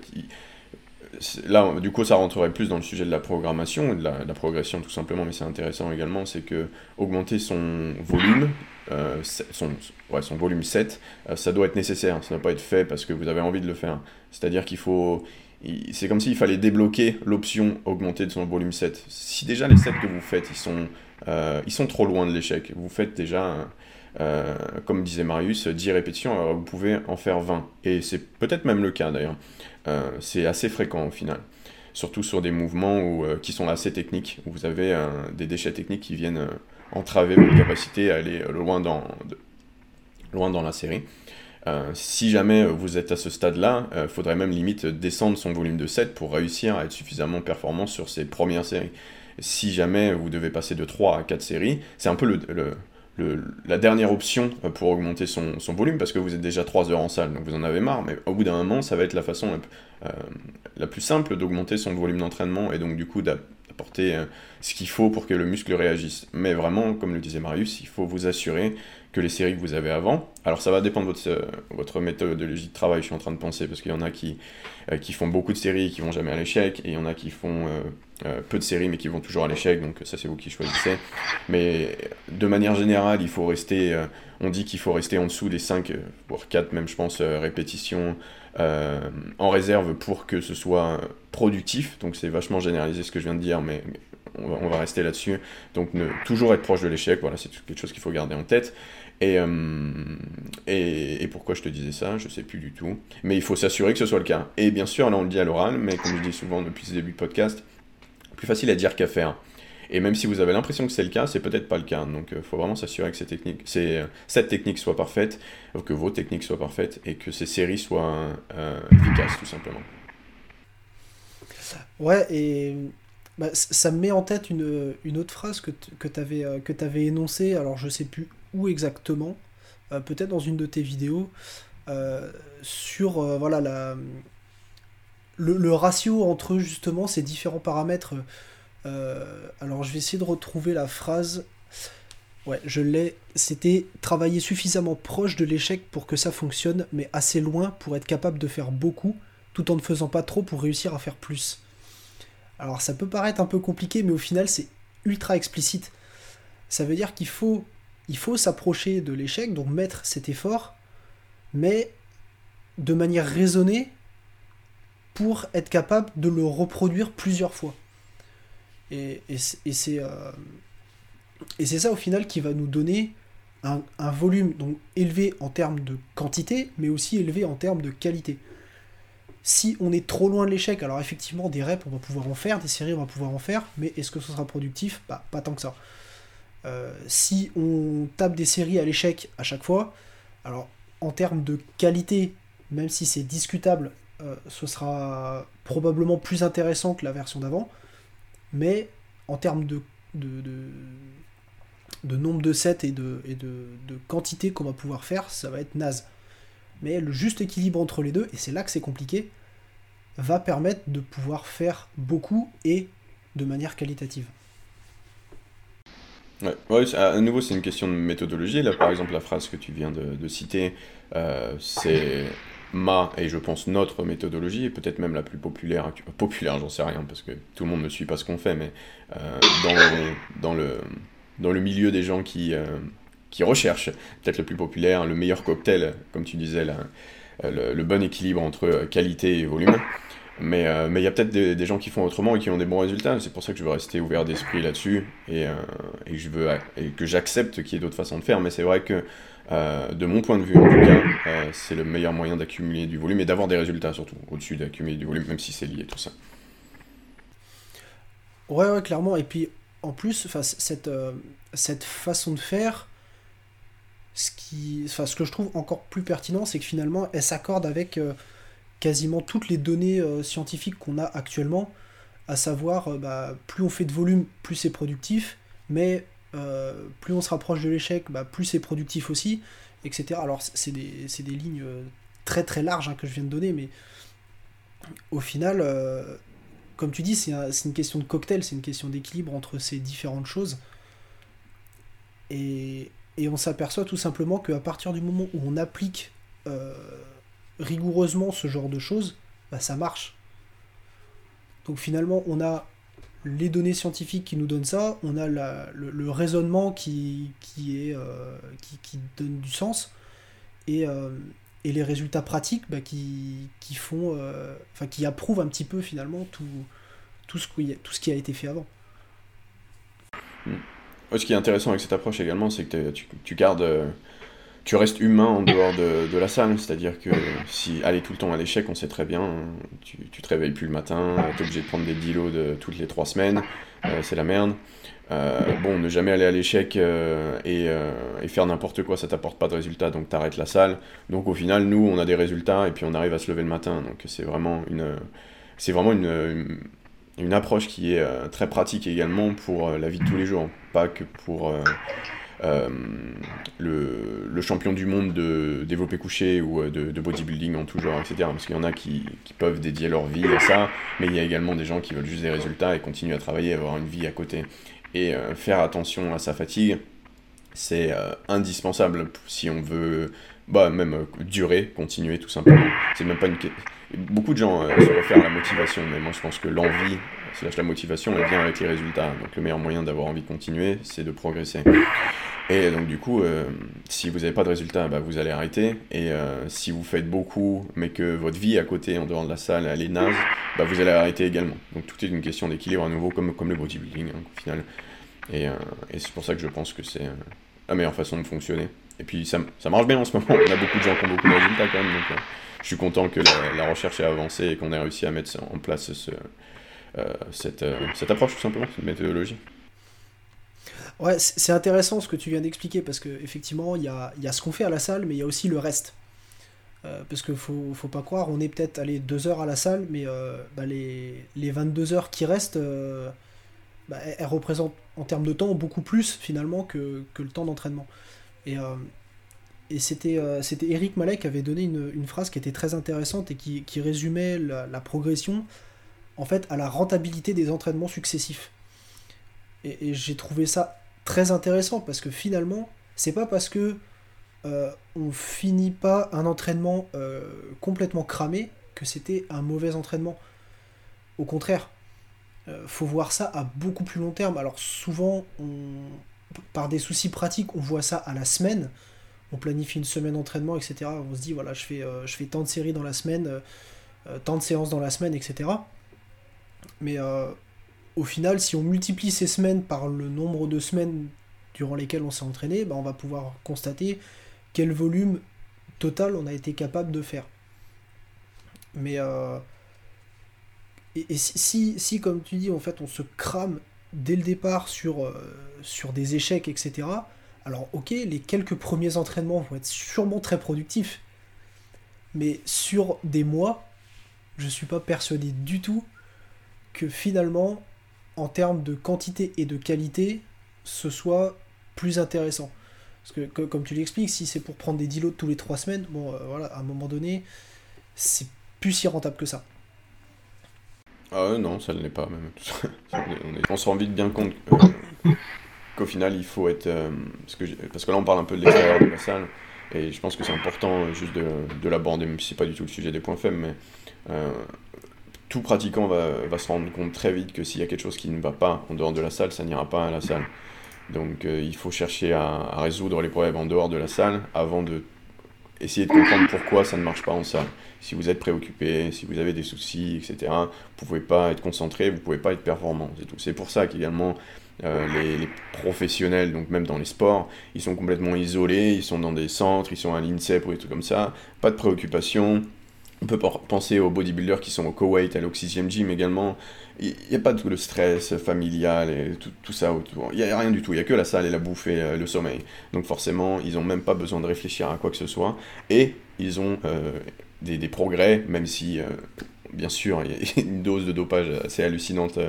là, du coup, ça rentrerait plus dans le sujet de la programmation, de la, progression tout simplement, mais c'est intéressant également, c'est que augmenter son volume, euh, son, volume 7, euh, ça doit être nécessaire, ça ne doit pas être fait parce que vous avez envie de le faire. C'est-à-dire qu'il faut... C'est comme s'il fallait débloquer l'option augmenter de son volume 7. Si déjà les 7 que vous faites, ils sont, euh, ils sont trop loin de l'échec, vous faites déjà... comme disait Marius, 10 répétitions, vous pouvez en faire 20. Et c'est peut-être même le cas d'ailleurs. Euh, c'est assez fréquent au final. Surtout sur des mouvements où, euh, qui sont assez techniques, où vous avez des déchets techniques qui viennent euh, entraver votre capacité à aller loin dans, la série. si jamais vous êtes à ce stade-là, il faudrait même limite descendre son volume de 7 pour réussir à être suffisamment performant sur ces premières séries. Si jamais vous devez passer de 3 à 4 séries, c'est un peu le, la dernière option euh, pour augmenter son, volume parce que vous êtes déjà 3 heures en salle, donc vous en avez marre, mais au bout d'un moment, ça va être la façon euh, la plus simple d'augmenter son volume d'entraînement et donc du coup d'apporter euh, ce qu'il faut pour que le muscle réagisse. Mais vraiment, comme le disait Marius, il faut vous assurer que les séries que vous avez avant. Alors ça va dépendre de votre, votre méthodologie de travail, je suis en train de penser, parce qu'il y en a qui, qui font beaucoup de séries et qui vont jamais à l'échec, et il y en a qui font euh, peu de séries mais qui vont toujours à l'échec, donc ça c'est vous qui choisissez. Mais de manière générale, il faut rester, euh, on dit qu'il faut rester en dessous des 5, euh, voire 4 même je pense, répétitions en réserve pour que ce soit productif. Donc c'est vachement généralisé ce que je viens de dire, mais, on, va, rester là-dessus. Donc toujours être proche de l'échec, voilà, c'est quelque chose qu'il faut garder en tête. Et, et, et, pourquoi je te disais ça, je sais plus du tout. Mais il faut s'assurer que ce soit le cas. Et bien sûr, là on le dit à l'oral, mais comme je dis souvent depuis ce début de podcast, facile à dire qu'à faire. Et même si vous avez l'impression que c'est le cas, c'est peut-être pas le cas. Donc il euh, faut vraiment s'assurer que euh, cette technique soit parfaite, que vos techniques soient parfaites et que ces séries soient euh, efficaces tout simplement. Ouais, et bah, ça me met en tête une, une autre phrase que tu avais énoncée, alors je sais plus où exactement, peut-être dans une de tes vidéos, sur voilà la le, ratio entre justement ces différents paramètres. Euh, alors je vais essayer de retrouver la phrase. Ouais, je l'ai. C'était travailler suffisamment proche de l'échec pour que ça fonctionne, mais assez loin pour être capable de faire beaucoup, tout en ne faisant pas trop pour réussir à faire plus. Alors ça peut paraître un peu compliqué, mais au final c'est ultra explicite. Ça veut dire qu'il faut, il faut s'approcher de l'échec, donc mettre cet effort, mais de manière raisonnée pour être capable de le reproduire plusieurs fois. Et, c'est euh, c'est ça au final qui va nous donner un, volume donc élevé en termes de quantité, mais aussi élevé en termes de qualité. Si on est trop loin de l'échec, alors effectivement des reps on va pouvoir en faire, des séries on va pouvoir en faire, mais est-ce que ce sera productif? Bah, Pas tant que ça. Euh, si on tape des séries à l'échec à chaque fois, alors en termes de qualité, même si c'est discutable, euh, ce sera probablement plus intéressant que la version d'avant, mais en termes de, de, nombre de sets et de, et de, quantité qu'on va pouvoir faire, ça va être naze. Mais le juste équilibre entre les deux, et c'est là que c'est compliqué, va permettre de pouvoir faire beaucoup et de manière qualitative. Ouais, à nouveau, c'est une question de méthodologie. Là, par exemple, la phrase que tu viens de, citer, euh, c'est ma et je pense notre méthodologie, et peut-être même la plus populaire. Populaire, j'en sais rien, parce que tout le monde ne suit pas ce qu'on fait, mais euh, dans, dans, le, dans le milieu des gens qui, euh, qui recherchent peut-être le plus populaire, le meilleur cocktail, comme tu disais, là, le, bon équilibre entre qualité et volume. Mais euh, mais il y a peut-être des, gens qui font autrement et qui ont des bons résultats. C'est pour ça que je veux rester ouvert d'esprit là-dessus et, euh, et que j'accepte qu'il y ait d'autres façons de faire. Mais c'est vrai que, euh, de mon point de vue en tout cas, c'est le meilleur moyen d'accumuler du volume et d'avoir des résultats surtout, au-dessus d'accumuler du volume, même si c'est lié tout ça. Ouais, ouais, clairement. Et puis en plus, cette, cette façon de faire, ce, qui, ce que je trouve encore plus pertinent, c'est que finalement, elle s'accorde avec quasiment toutes les données euh, scientifiques qu'on a actuellement, à savoir euh, bah, plus on fait de volume, plus c'est productif, mais euh, plus on se rapproche de l'échec, bah, plus c'est productif aussi, etc. Alors c'est des, lignes très très larges hein, que je viens de donner, mais au final, comme tu dis, c'est une question de cocktail, c'est une question d'équilibre entre ces différentes choses. Et on s'aperçoit tout simplement qu'à partir du moment où on applique rigoureusement ce genre de choses, bah, ça marche. Donc finalement, on a les données scientifiques qui nous donnent ça, on a le, raisonnement qui, qui, est, euh, qui, donne du sens, et, euh, et les résultats pratiques bah, qui, qui, font, euh, qui approuvent un petit peu finalement tout, tout, ce, qui, tout ce qui a été fait avant. Hmm. Ce qui est intéressant avec cette approche également, c'est que tu, tu gardes tu restes humain en dehors de, la salle. C'est-à-dire que si aller tout le temps à l'échec, on sait très bien, tu, te réveilles plus le matin, tu es obligé de prendre des dilos de toutes les trois semaines, euh, c'est la merde. Euh, bon, ne jamais aller à l'échec euh, et, faire n'importe quoi, ça t'apporte pas de résultats, donc t'arrêtes la salle. Donc au final, nous, on a des résultats et puis on arrive à se lever le matin. Donc c'est vraiment une, c'est vraiment une, une, approche qui est très pratique également pour la vie de tous les jours, pas que pour euh, le, champion du monde de développé couché ou euh, de, bodybuilding en tout genre, etc. Parce qu'il y en a qui, peuvent dédier leur vie à ça, mais il y a également des gens qui veulent juste des résultats et continuer à travailler, avoir une vie à côté. Et euh, faire attention à sa fatigue, c'est indispensable si on veut bah, même durer, continuer tout simplement. C'est même pas une Beaucoup de gens se réfèrent à la motivation, mais moi je pense que l'envie, slash la motivation, elle vient avec les résultats. Donc le meilleur moyen d'avoir envie de continuer, c'est de progresser. Et donc du coup, euh, si vous n'avez pas de résultat, bah, vous allez arrêter. Et euh, si vous faites beaucoup, mais que votre vie à côté, en dehors de la salle, elle est naze, bah, vous allez arrêter également. Donc tout est une question d'équilibre à nouveau, comme, le bodybuilding hein, au final. Et, euh, et c'est pour ça que je pense que c'est la meilleure façon de fonctionner. Et puis ça, ça, marche bien en ce moment. On a beaucoup de gens qui ont beaucoup de résultats quand même. Donc je suis content que la, recherche ait avancé et qu'on ait réussi à mettre en place ce, cette, cette approche tout simplement, cette méthodologie. Ouais, c'est intéressant ce que tu viens d'expliquer parce qu'effectivement, il y a, ce qu'on fait à la salle, mais il y a aussi le reste. Euh, parce qu'il faut, faut pas croire, on est peut-être allé deux heures à la salle, mais euh, bah, les, les 22 heures qui restent, euh, bah, elles, représentent en termes de temps beaucoup plus finalement que, que le temps d'entraînement. Et, c'était Eric Malek qui avait donné une, phrase qui était très intéressante et qui, résumait la, progression en fait à la rentabilité des entraînements successifs. Et, j'ai trouvé ça très intéressant parce que finalement, c'est pas parce que euh, on finit pas un entraînement euh, complètement cramé que c'était un mauvais entraînement. Au contraire, euh, faut voir ça à beaucoup plus long terme. Alors souvent, par des soucis pratiques, on voit ça à la semaine. On planifie une semaine d'entraînement, etc. On se dit voilà, je fais tant de séries dans la semaine. tant de séances dans la semaine, etc. Mais au final, si on multiplie ces semaines par le nombre de semaines durant lesquelles on s'est entraîné, bah, on va pouvoir constater quel volume total on a été capable de faire. Mais euh, et, si, si, comme tu dis, en fait, on se crame dès le départ sur, euh, sur des échecs, etc., alors ok, les quelques premiers entraînements vont être sûrement très productifs, mais sur des mois, je suis pas persuadé du tout que finalement, en termes de quantité et de qualité, ce soit plus intéressant. Parce que, comme tu l'expliques, si c'est pour prendre des dilos tous les trois semaines, bon, euh, voilà, à un moment donné, c'est plus si rentable que ça. Ah non, ça ne l'est pas même. on, se rend vite bien compte euh, qu'au final, il faut être... Euh, parce, que parce, que là, on parle un peu de l'extérieur de la salle, et je pense que c'est important juste de, de l'aborder, même si c'est pas du tout le sujet des points faibles, mais tout pratiquant va, se rendre compte très vite que s'il y a quelque chose qui ne va pas en dehors de la salle, ça n'ira pas à la salle. Donc euh, il faut chercher à, résoudre les problèmes en dehors de la salle avant de essayer de comprendre pourquoi ça ne marche pas en salle. Si vous êtes préoccupé, si vous avez des soucis, etc., vous ne pouvez pas être concentré, vous ne pouvez pas être performant. C'est tout. C'est pour ça qu'également euh, les, professionnels, donc même dans les sports, ils sont complètement isolés, ils sont dans des centres, ils sont à l'INSEP ou des trucs comme ça, pas de préoccupation. On peut penser aux bodybuilders qui sont au Koweït, à l'Oxygen Gym également, il n'y a pas tout le stress familial et tout, ça autour. Il n'y a rien du tout. Il n'y a que la salle et la bouffe et euh, le sommeil. Donc forcément, ils n'ont même pas besoin de réfléchir à quoi que ce soit. Et ils ont euh, des, progrès, même si, euh, bien sûr, il y a une dose de dopage assez hallucinante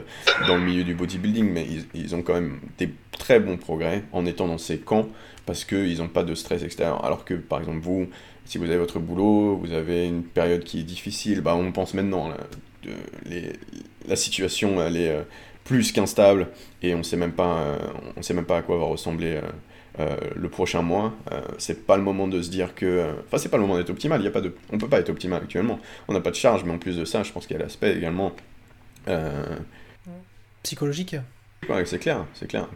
dans le milieu du bodybuilding, mais ils, ont quand même des très bons progrès en étant dans ces camps parce qu'ils n'ont pas de stress extérieur. Alors que, par exemple, vous, si vous avez votre boulot, vous avez une période qui est difficile, bah on pense maintenant, la situation elle est euh, plus qu'instable et on sait même pas euh, on sait même pas à quoi va ressembler euh, le prochain mois. C'est pas le moment de se dire que enfin c'est pas le moment d'être optimal il y a pas de on peut pas être optimal actuellement. On n'a pas de charge mais en plus de ça je pense qu'il y a l'aspect également psychologique c'est clair, c'est clair.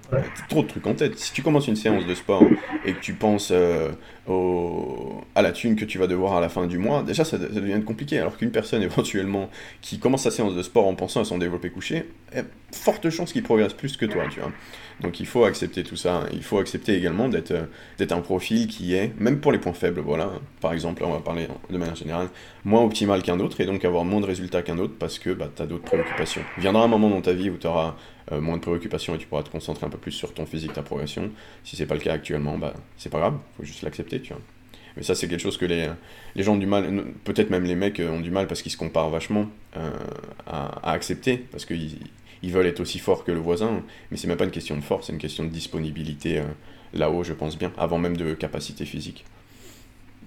trop de trucs en tête. Si tu commences une séance de sport et que tu penses euh, au... à la thune que tu vas devoir à la fin du mois, déjà ça, devient compliqué. Alors qu'une personne éventuellement qui commence sa séance de sport en pensant à son développé couché, a forte chance qu'il progresse plus que toi, tu vois. Donc il faut accepter tout ça. Il faut accepter également d'être euh, d'être un profil qui est, même pour les points faibles, voilà, par exemple, on va parler de manière générale, moins optimal qu'un autre et donc avoir moins de résultats qu'un autre parce que bah, tu as d'autres préoccupations. Il viendra un moment dans ta vie où tu auras euh, moins de préoccupations et tu pourras te concentrer un peu plus sur ton physique, ta progression. Si c'est pas le cas actuellement, bah, c'est pas grave, faut juste l'accepter, tu vois. Mais ça, c'est quelque chose que les, les gens ont du mal, peut-être même les mecs euh, ont du mal parce qu'ils se comparent vachement euh, à, accepter, parce qu'ils ils veulent être aussi forts que le voisin, mais c'est même pas une question de force, c'est une question de disponibilité là-haut, je pense bien, avant même de capacité physique.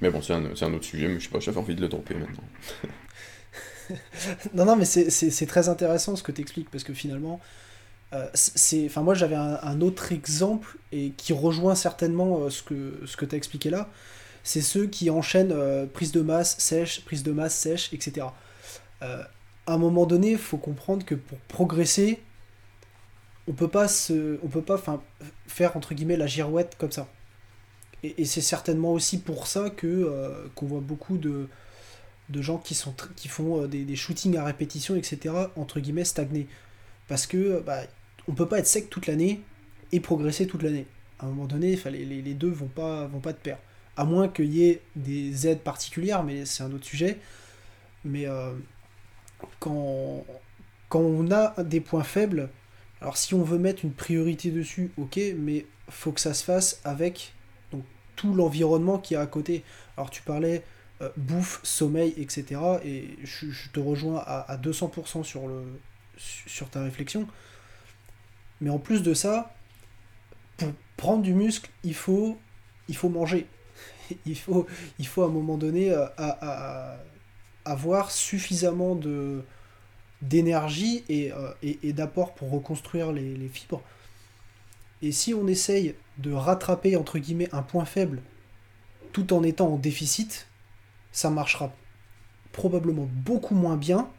Mais bon, c'est un, un, autre sujet, mais je sais pas, j'avais envie de le dropper maintenant. non, non, mais c'est très intéressant ce que tu expliques, parce que finalement, euh, c'est, enfin moi j'avais un, autre exemple et qui rejoint certainement euh, ce que, ce que tu as expliqué là. C'est ceux qui enchaînent euh, prise de masse sèche, prise de masse sèche, etc. à un moment donné, il faut comprendre que pour progresser, on peut pas se, on peut pas faire entre guillemets la girouette comme ça. Et, c'est certainement aussi pour ça que qu'on voit beaucoup de, de gens qui, sont qui font des, shootings à répétition, etc. entre guillemets stagner parce que bah, on peut pas être sec toute l'année et progresser toute l'année. À un moment donné, les, les, deux vont pas, vont pas de pair. À moins qu'il y ait des aides particulières, mais c'est un autre sujet. Mais euh, quand, quand on a des points faibles, alors si on veut mettre une priorité dessus, ok, mais faut que ça se fasse avec donc, tout l'environnement qui est à côté. Alors tu parlais euh, bouffe, sommeil, etc. Et je, te rejoins à, à 200% sur, le, sur ta réflexion. Mais en plus de ça, pour prendre du muscle, il faut, il faut manger. Il faut, il faut à un moment donné euh, avoir suffisamment d'énergie et, euh, et, d'apport pour reconstruire les, les, fibres. Et si on essaye de rattraper entre guillemets un point faible tout en étant en déficit, ça marchera probablement beaucoup moins bien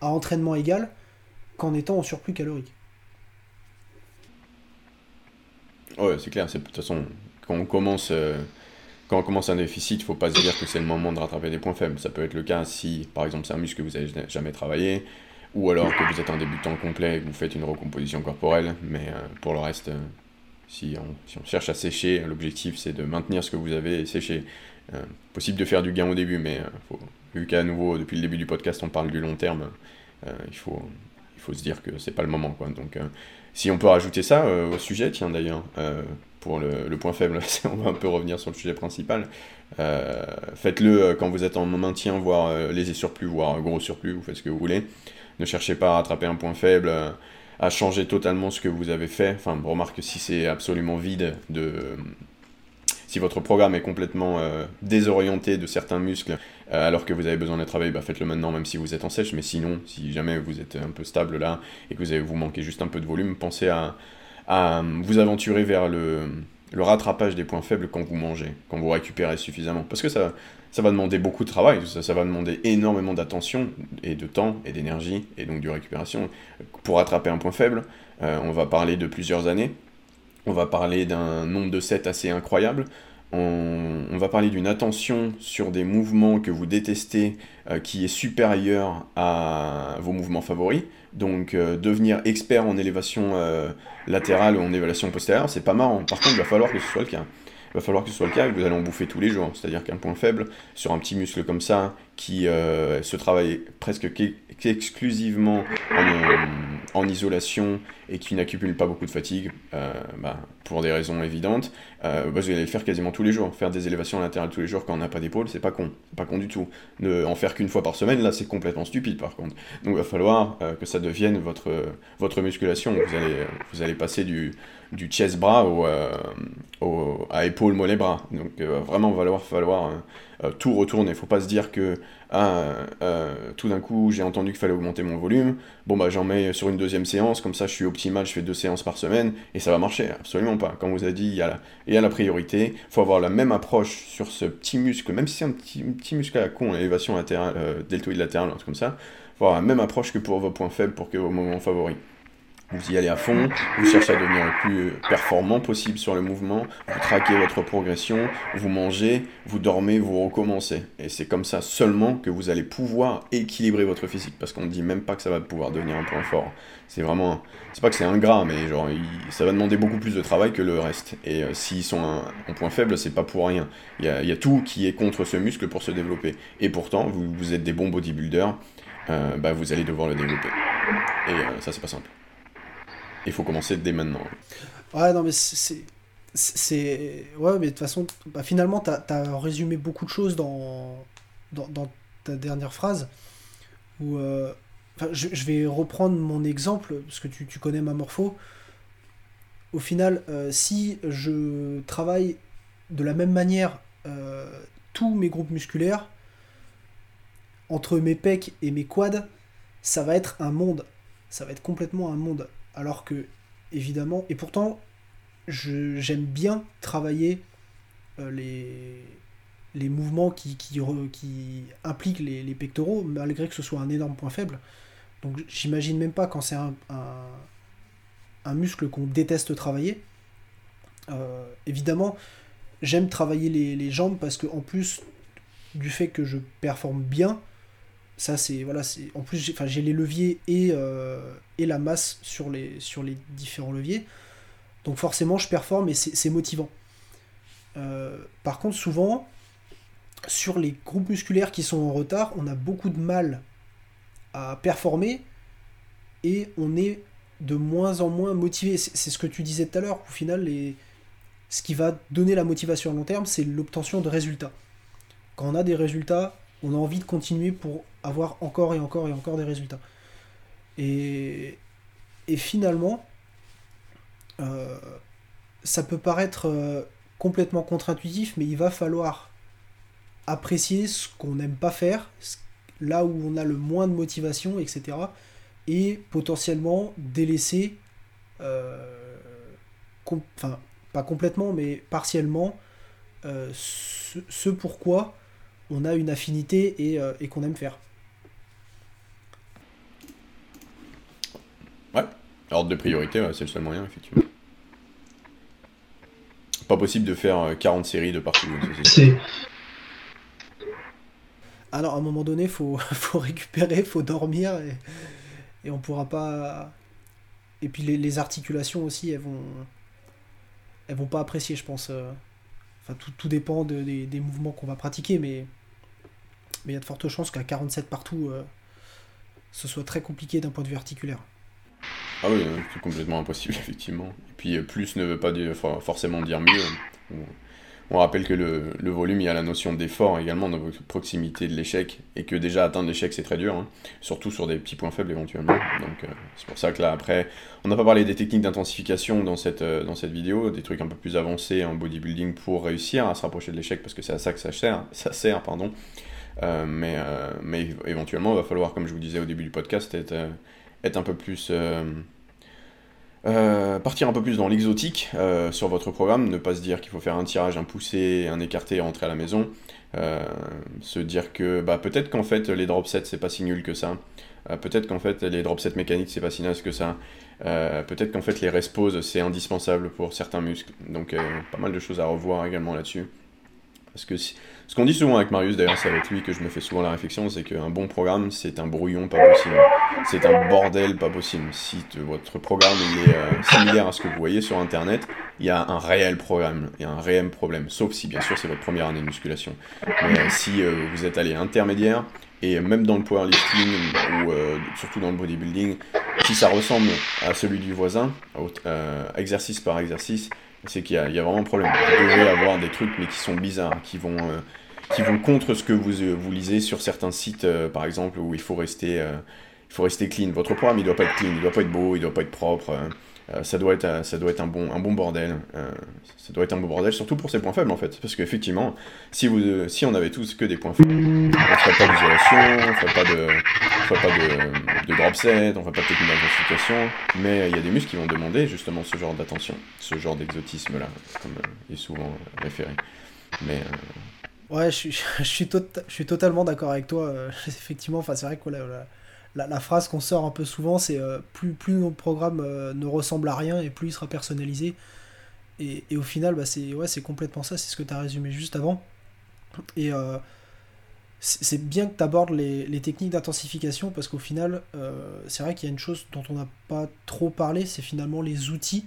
à entraînement égal qu'en étant en surplus calorique. Ouais, c'est clair. De toute façon, quand on commence, euh, quand on commence un déficit, il ne faut pas se dire que c'est le moment de rattraper des points faibles. Ça peut être le cas si, par exemple, c'est un muscle que vous n'avez jamais travaillé, ou alors que vous êtes un débutant complet et que vous faites une recomposition corporelle. Mais euh, pour le reste, euh, si, on, cherche à sécher, l'objectif c'est de maintenir ce que vous avez et sécher. Possible de faire du gain au début, mais vu qu'à nouveau, depuis le début du podcast, on parle du long terme, il, faut, il faut se dire que c'est pas le moment. Quoi. Donc, si on peut rajouter ça au sujet, tiens d'ailleurs, pour le, point faible, on va un peu revenir sur le sujet principal. Faites-le quand vous êtes en maintien, voire léger surplus, voire gros surplus, vous faites ce que vous voulez. Ne cherchez pas à rattraper un point faible, euh, à changer totalement ce que vous avez fait. Enfin, remarque si c'est absolument vide de si votre programme est complètement euh, désorienté de certains muscles euh, alors que vous avez besoin de travailler, bah faites-le maintenant même si vous êtes en sèche. Mais sinon, si jamais vous êtes un peu stable là et que vous, avez, vous manquez juste un peu de volume, pensez à, à vous aventurer vers le, rattrapage des points faibles quand vous mangez, quand vous récupérez suffisamment. Parce que ça, ça va demander beaucoup de travail, ça, va demander énormément d'attention et de temps et d'énergie et donc de récupération. Pour rattraper un point faible, euh, on va parler de plusieurs années, on va parler d'un nombre de sets assez incroyable, on, va parler d'une attention sur des mouvements que vous détestez euh, qui est supérieure à vos mouvements favoris. Donc euh, devenir expert en élévation latérale ou en élévation postérieure, c'est pas marrant. Par contre, il va falloir que ce soit le cas il va falloir que ce soit le cas et que vous allez en bouffer tous les jours. C'est-à-dire qu'un point faible sur un petit muscle comme ça, qui euh, se travaille presque exclusivement en, isolation et qui n'accumule pas beaucoup de fatigue, euh, bah, pour des raisons évidentes, euh, bah, vous allez le faire quasiment tous les jours. Faire des élévations latérales tous les jours quand on n'a pas d'épaule, c'est pas con. pas con du tout. Ne en faire qu'une fois par semaine, là, c'est complètement stupide par contre. Donc il va falloir que ça devienne votre, votre musculation. Vous allez, vous allez passer du, du chest bras au, au, à épaule mollet bras. Donc vraiment, il va falloir, falloir euh, tout retourne. Il faut pas se dire que ah, euh, tout d'un coup j'ai entendu qu'il fallait augmenter mon volume. Bon bah j'en mets sur une deuxième séance, comme ça je suis optimal, je fais deux séances par semaine et ça va marcher. Absolument pas. Comme vous a dit, il y a la, priorité. Faut avoir la même approche sur ce petit muscle, même si c'est un petit, muscle à la con, élévation latérale, euh, deltoïde latérale, un comme ça. Faut avoir la même approche que pour vos points faibles, pour que vos moments favoris vous y allez à fond, vous cherchez à devenir le plus performant possible sur le mouvement, vous traquez votre progression, vous mangez, vous dormez, vous recommencez. Et c'est comme ça seulement que vous allez pouvoir équilibrer votre physique, parce qu'on ne dit même pas que ça va pouvoir devenir un point fort. C'est vraiment, c'est pas que c'est ingrat, mais genre, ça va demander beaucoup plus de travail que le reste. Et euh, s'ils sont un, point faible, c'est pas pour rien. Il y, a, tout qui est contre ce muscle pour se développer. Et pourtant, vous, êtes des bons bodybuilders, euh, bah, vous allez devoir le développer. Et euh, ça, c'est pas simple. Il faut commencer dès maintenant. Ouais, non, mais c'est. c'est Ouais, mais de toute façon, bah, finalement, tu as, résumé beaucoup de choses dans, dans, dans ta dernière phrase. Où, euh, je, je, vais reprendre mon exemple, parce que tu, tu connais ma morpho. Au final, euh, si je travaille de la même manière euh, tous mes groupes musculaires, entre mes pecs et mes quads, ça va être un monde. Ça va être complètement un monde. Alors que, évidemment, et pourtant, j'aime bien travailler euh, les, mouvements qui, impliquent les, pectoraux, malgré que ce soit un énorme point faible. Donc j'imagine même pas quand c'est un, un, muscle qu'on déteste travailler. Euh, évidemment, j'aime travailler les, les, jambes parce que en plus du fait que je performe bien, ça, c'est. Voilà, c'est. En plus, j'ai, j'ai les leviers et, euh, et la masse sur les, sur les différents leviers. Donc, forcément, je performe et c'est, motivant. Euh, par contre, souvent, sur les groupes musculaires qui sont en retard, on a beaucoup de mal à performer et on est de moins en moins motivé. C'est, ce que tu disais tout à l'heure. Au final, les, ce qui va donner la motivation à long terme, c'est l'obtention de résultats. Quand on a des résultats, on a envie de continuer pour avoir encore et encore et encore des résultats. Et, finalement, euh, ça peut paraître euh, complètement contre-intuitif, mais il va falloir apprécier ce qu'on n'aime pas faire, là où on a le moins de motivation, etc. Et potentiellement délaisser, euh, enfin pas complètement, mais partiellement, ce, ce pourquoi on a une affinité et qu'on aime faire. Ouais, ordre de priorité, c'est le seul moyen, effectivement. pas possible de faire 40 séries de partout. C'est. Alors, à un moment donné, faut, faut récupérer, faut dormir, et, et on pourra pas. Et puis les, les, articulations aussi, elles vont. Elles vont pas apprécier, je pense. Enfin, tout, tout dépend de, des, des mouvements qu'on va pratiquer, mais. Mais il y a de fortes chances qu'à 47 partout, ce soit très compliqué d'un point de vue articulaire. Ah oui, c'est complètement impossible, effectivement. Et puis plus ne veut pas forcément dire mieux. On rappelle que le, volume, il y a la notion d'effort également dans votre proximité de l'échec, et que déjà atteindre l'échec c'est très dur, hein, surtout sur des petits points faibles éventuellement. Donc euh, c'est pour ça que là après, on n'a pas parlé des techniques d'intensification dans cette, euh, dans cette vidéo, des trucs un peu plus avancés en bodybuilding pour réussir à se rapprocher de l'échec, parce que c'est à ça que ça sert, ça sert pardon. Euh, mais, euh, éventuellement, il va falloir, comme je vous disais au début du podcast, être, euh, être un peu plus euh, partir un peu plus dans l'exotique euh, sur votre programme, ne pas se dire qu'il faut faire un tirage, un poussé, un écarté et rentrer à la maison. Euh, se dire que bah, peut-être qu'en fait les drop sets c'est pas si nul que ça. peut-être qu'en fait les drop sets mécaniques c'est pas si naze que ça. peut-être qu'en fait les resposes c'est indispensable pour certains muscles. Donc pas mal de choses à revoir également là-dessus. Parce que si, ce qu'on dit souvent avec Marius, d'ailleurs, c'est avec lui que je me fais souvent la réflexion, c'est qu'un bon programme, c'est un brouillon pas possible. C'est un bordel pas possible. Si votre programme il est euh, similaire à ce que vous voyez sur Internet, il y a un réel programme, il y a un réel problème. Sauf si, bien sûr, c'est votre première année de musculation. Mais euh, si euh, vous êtes allé intermédiaire, et même dans le powerlifting, ou surtout dans le bodybuilding, si ça ressemble à celui du voisin, exercice par exercice, c'est qu'il y, y, a vraiment un problème. Vous devez avoir des trucs, mais qui sont bizarres, qui vont qui vont contre ce que vous, euh, vous lisez sur certains sites, euh, par exemple, où il faut rester, euh, il faut rester clean. Votre programme, il doit pas être clean, il doit pas être beau, il doit pas être propre. ça doit être, ça doit être un bon, un bon bordel. ça doit être un bon bordel, surtout pour ses points faibles en fait. Parce qu'effectivement, si, si on avait tous que des points faibles, on ne ferait pas d'isolation, on ne ferait pas de, ferait pas de, de drop set, on ne ferait pas de technique d'intensification. Mais il y a des muscles qui vont demander justement ce genre d'attention, ce genre d'exotisme là, comme est souvent référé. Mais Ouais, je suis, je suis, je suis totalement d'accord avec toi. Euh, effectivement, c'est vrai que la, la, phrase qu'on sort un peu souvent, c'est euh, plus, plus notre programme euh, ne ressemble à rien et plus il sera personnalisé. Et, et au final, bah, c'est ouais, complètement ça, c'est ce que tu as résumé juste avant. Et c'est bien que tu abordes les, les, techniques d'intensification parce qu'au final, c'est vrai qu'il y a une chose dont on n'a pas trop parlé, c'est finalement les outils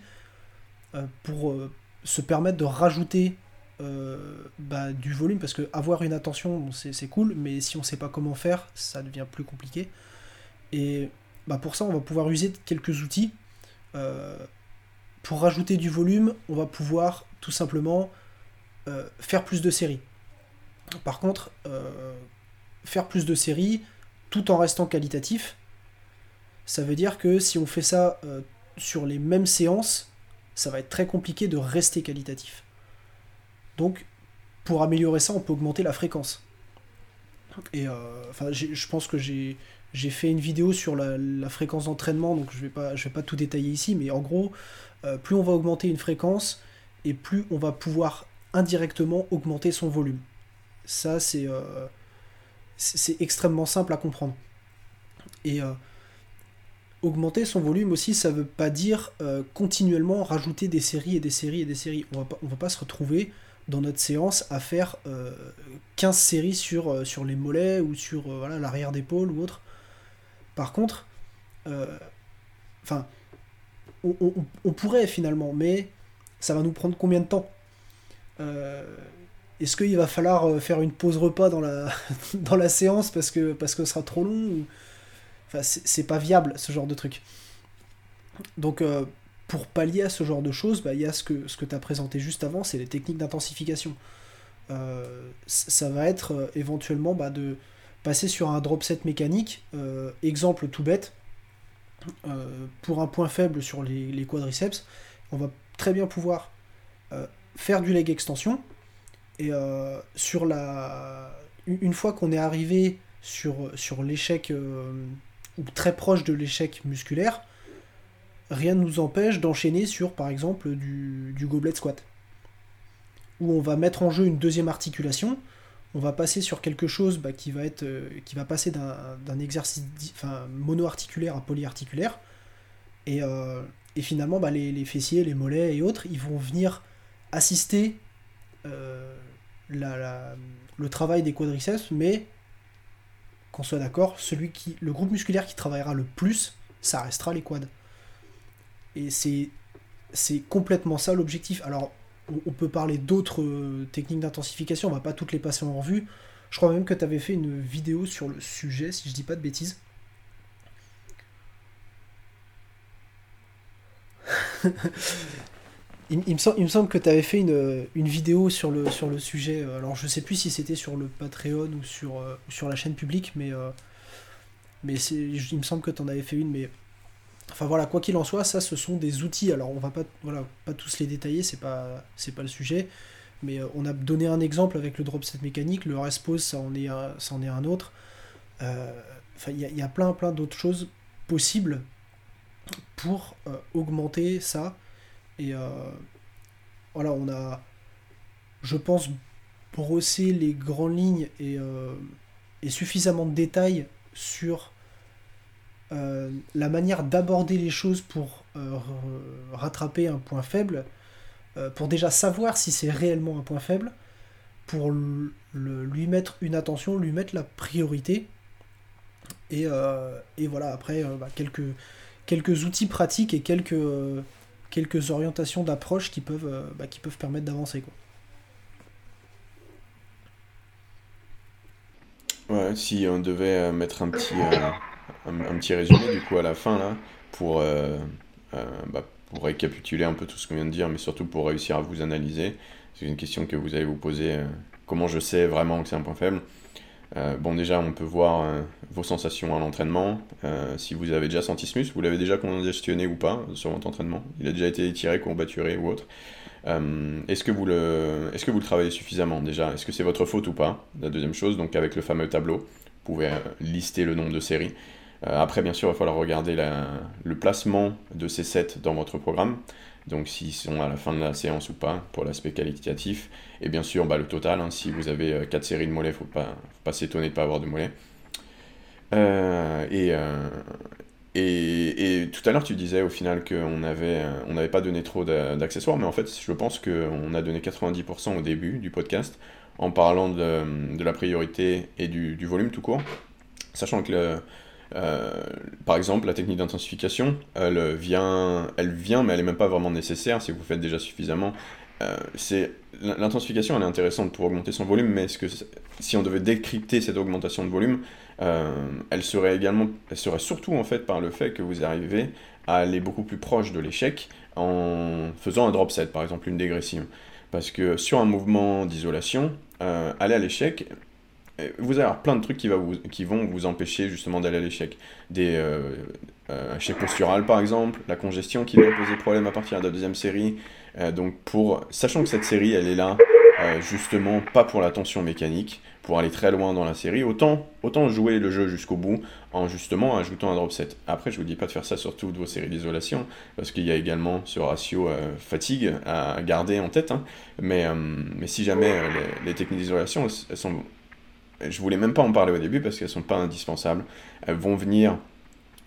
pour se permettre de rajouter euh, bah, du volume, parce que avoir une attention, c'est cool, mais si on sait pas comment faire, ça devient plus compliqué. Et bah, pour ça, on va pouvoir user quelques outils. Euh, pour rajouter du volume, on va pouvoir tout simplement euh, faire plus de séries. Par contre, faire plus de séries tout en restant qualitatif, ça veut dire que si on fait ça sur les mêmes séances, ça va être très compliqué de rester qualitatif. Donc, pour améliorer ça, on peut augmenter la fréquence. Et euh, enfin, je pense que j'ai fait une vidéo sur la, fréquence d'entraînement, donc je je vais pas tout détailler ici, mais en gros, euh, plus on va augmenter une fréquence, et plus on va pouvoir indirectement augmenter son volume. Ça, c'est euh, extrêmement simple à comprendre. Et augmenter son volume aussi, ça veut pas dire continuellement rajouter des séries et des séries et des séries. On on va pas se retrouver dans notre séance à faire 15 euh, séries sur, euh, sur les mollets ou sur euh, voilà, l'arrière d'épaule ou autre. Par contre, enfin, on, on, pourrait finalement, mais ça va nous prendre combien de temps? Est-ce qu'il va falloir faire une pause repas dans la, dans la séance parce que, parce que ce sera trop long ou... Enfin, c'est pas viable ce genre de truc. Donc, pour pallier à ce genre de choses, bah, il y a ce que, ce que tu as présenté juste avant, c'est les techniques d'intensification. Euh, ça va être euh, éventuellement bah, de passer sur un drop set mécanique, euh, exemple tout bête, pour un point faible sur les, quadriceps, on va très bien pouvoir faire du leg extension, et sur la... une fois qu'on est arrivé sur, sur l'échec, ou très proche de l'échec musculaire, rien ne nous empêche d'enchaîner sur, par exemple, du, goblet squat. Où on va mettre en jeu une deuxième articulation, on va passer sur quelque chose bah, qui, va être, euh, qui va passer d'un exercice enfin, monoarticulaire à polyarticulaire. Et, euh, et finalement, bah, les, fessiers, les mollets et autres, ils vont venir assister la, le travail des quadriceps, mais qu'on soit d'accord, celui qui, le groupe musculaire qui travaillera le plus, ça restera les quads. Et c'est, complètement ça l'objectif. Alors, on, peut parler d'autres euh, techniques d'intensification, on va pas toutes les passer en revue. Je crois même que tu avais fait une vidéo sur le sujet, si je dis pas de bêtises. Il, me semble, que tu avais fait une, vidéo sur le, sur le sujet. Euh, alors, je sais plus si c'était sur le Patreon ou sur, euh, sur la chaîne publique, mais, euh, mais il me semble que tu en avais fait une. Mais enfin voilà, quoi qu'il en soit, ça, ce sont des outils. Alors, on va pas, voilà, tous les détailler, c'est pas, pas le sujet. Mais on a donné un exemple avec le drop set mécanique. Le rest pose, ça en est un, autre. Enfin, il y, a plein, plein d'autres choses possibles pour augmenter ça et euh, voilà, on a, je pense, brossé les grandes lignes euh, et suffisamment de détails sur euh, la manière d'aborder les choses pour rattraper un point faible, pour déjà savoir si c'est réellement un point faible, pour lui mettre une attention, lui mettre la priorité. Et, et voilà, après, bah, quelques, quelques outils pratiques et quelques, quelques orientations d'approche qui peuvent, euh, bah, qui peuvent permettre d'avancer. Ouais, si on devait euh, mettre un petit, euh, un, petit résumé du coup à la fin là, pour, bah, pour récapituler un peu tout ce qu'on vient de dire, mais surtout pour réussir à vous analyser, c'est une question que vous allez vous poser, comment je sais vraiment que c'est un point faible? Euh, bon, déjà, on peut voir euh, vos sensations à l'entraînement. Euh, si vous avez déjà senti ce muscle, vous l'avez déjà congestionné ou pas sur votre entraînement. Il a déjà été étiré, courbaturé ou autre. est-ce que, est-ce que vous le travaillez suffisamment déjà? Est-ce que c'est votre faute ou pas? La deuxième chose, donc avec le fameux tableau, vous pouvez lister le nombre de séries. Après, bien sûr, il va falloir regarder le placement de ces sets dans votre programme donc s'ils sont à la fin de la séance ou pas, pour l'aspect qualitatif. Et bien sûr, bah, le total, hein, si vous avez 4 euh, séries de mollets, il ne faut pas, s'étonner de ne pas avoir de mollets. Euh, euh, et, tout à l'heure, tu disais au final qu'on n'avait pas donné trop d'accessoires, mais en fait, je pense qu'on a donné 90% au début du podcast en parlant de, de la priorité et du, du, volume tout court. Sachant que le, euh, par exemple, la technique d'intensification, elle vient, elle vient, mais elle n'est même pas vraiment nécessaire si vous faites déjà suffisamment. Euh, l'intensification, elle est intéressante pour augmenter son volume, mais est-ce que si on devait décrypter cette augmentation de volume, euh, elle serait également, elle serait surtout en fait par le fait que vous arrivez à aller beaucoup plus proche de l'échec en faisant un drop set, par exemple une dégression. Parce que sur un mouvement d'isolation, aller à l'échec, vous allez avoir plein de trucs qui, vont vous empêcher justement d'aller à l'échec. Des euh, euh, postural par exemple, la congestion qui va poser problème à partir de la deuxième série. Euh, donc pour, sachant que cette série elle est là justement pas pour la tension mécanique, pour aller très loin dans la série, autant, autant jouer le jeu jusqu'au bout en justement ajoutant un drop set. Après je vous dis pas de faire ça sur toutes vos séries d'isolation, parce qu'il y a également ce ratio fatigue à garder en tête, hein. mais, mais si jamais les, les techniques d'isolation elles sont je voulais même pas en parler au début parce qu'elles sont pas indispensables. Elles vont venir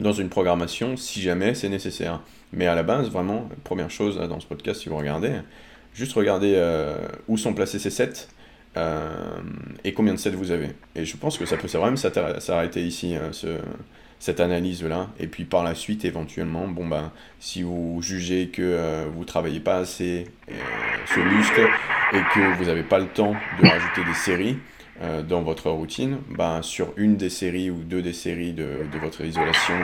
dans une programmation si jamais c'est nécessaire. Mais à la base, vraiment, première chose dans ce podcast, si vous regardez, juste regardez euh, où sont placés ces sets euh, et combien de sets vous avez. Et je pense que ça peut s'arrêter ici, euh, ce, cette analyse-là. Et puis par la suite, éventuellement, bon ben, si vous jugez que vous travaillez pas assez ce muscle et que vous n'avez pas le temps de rajouter des séries, euh, dans votre routine, ben, sur une des séries ou deux des séries de, votre isolation,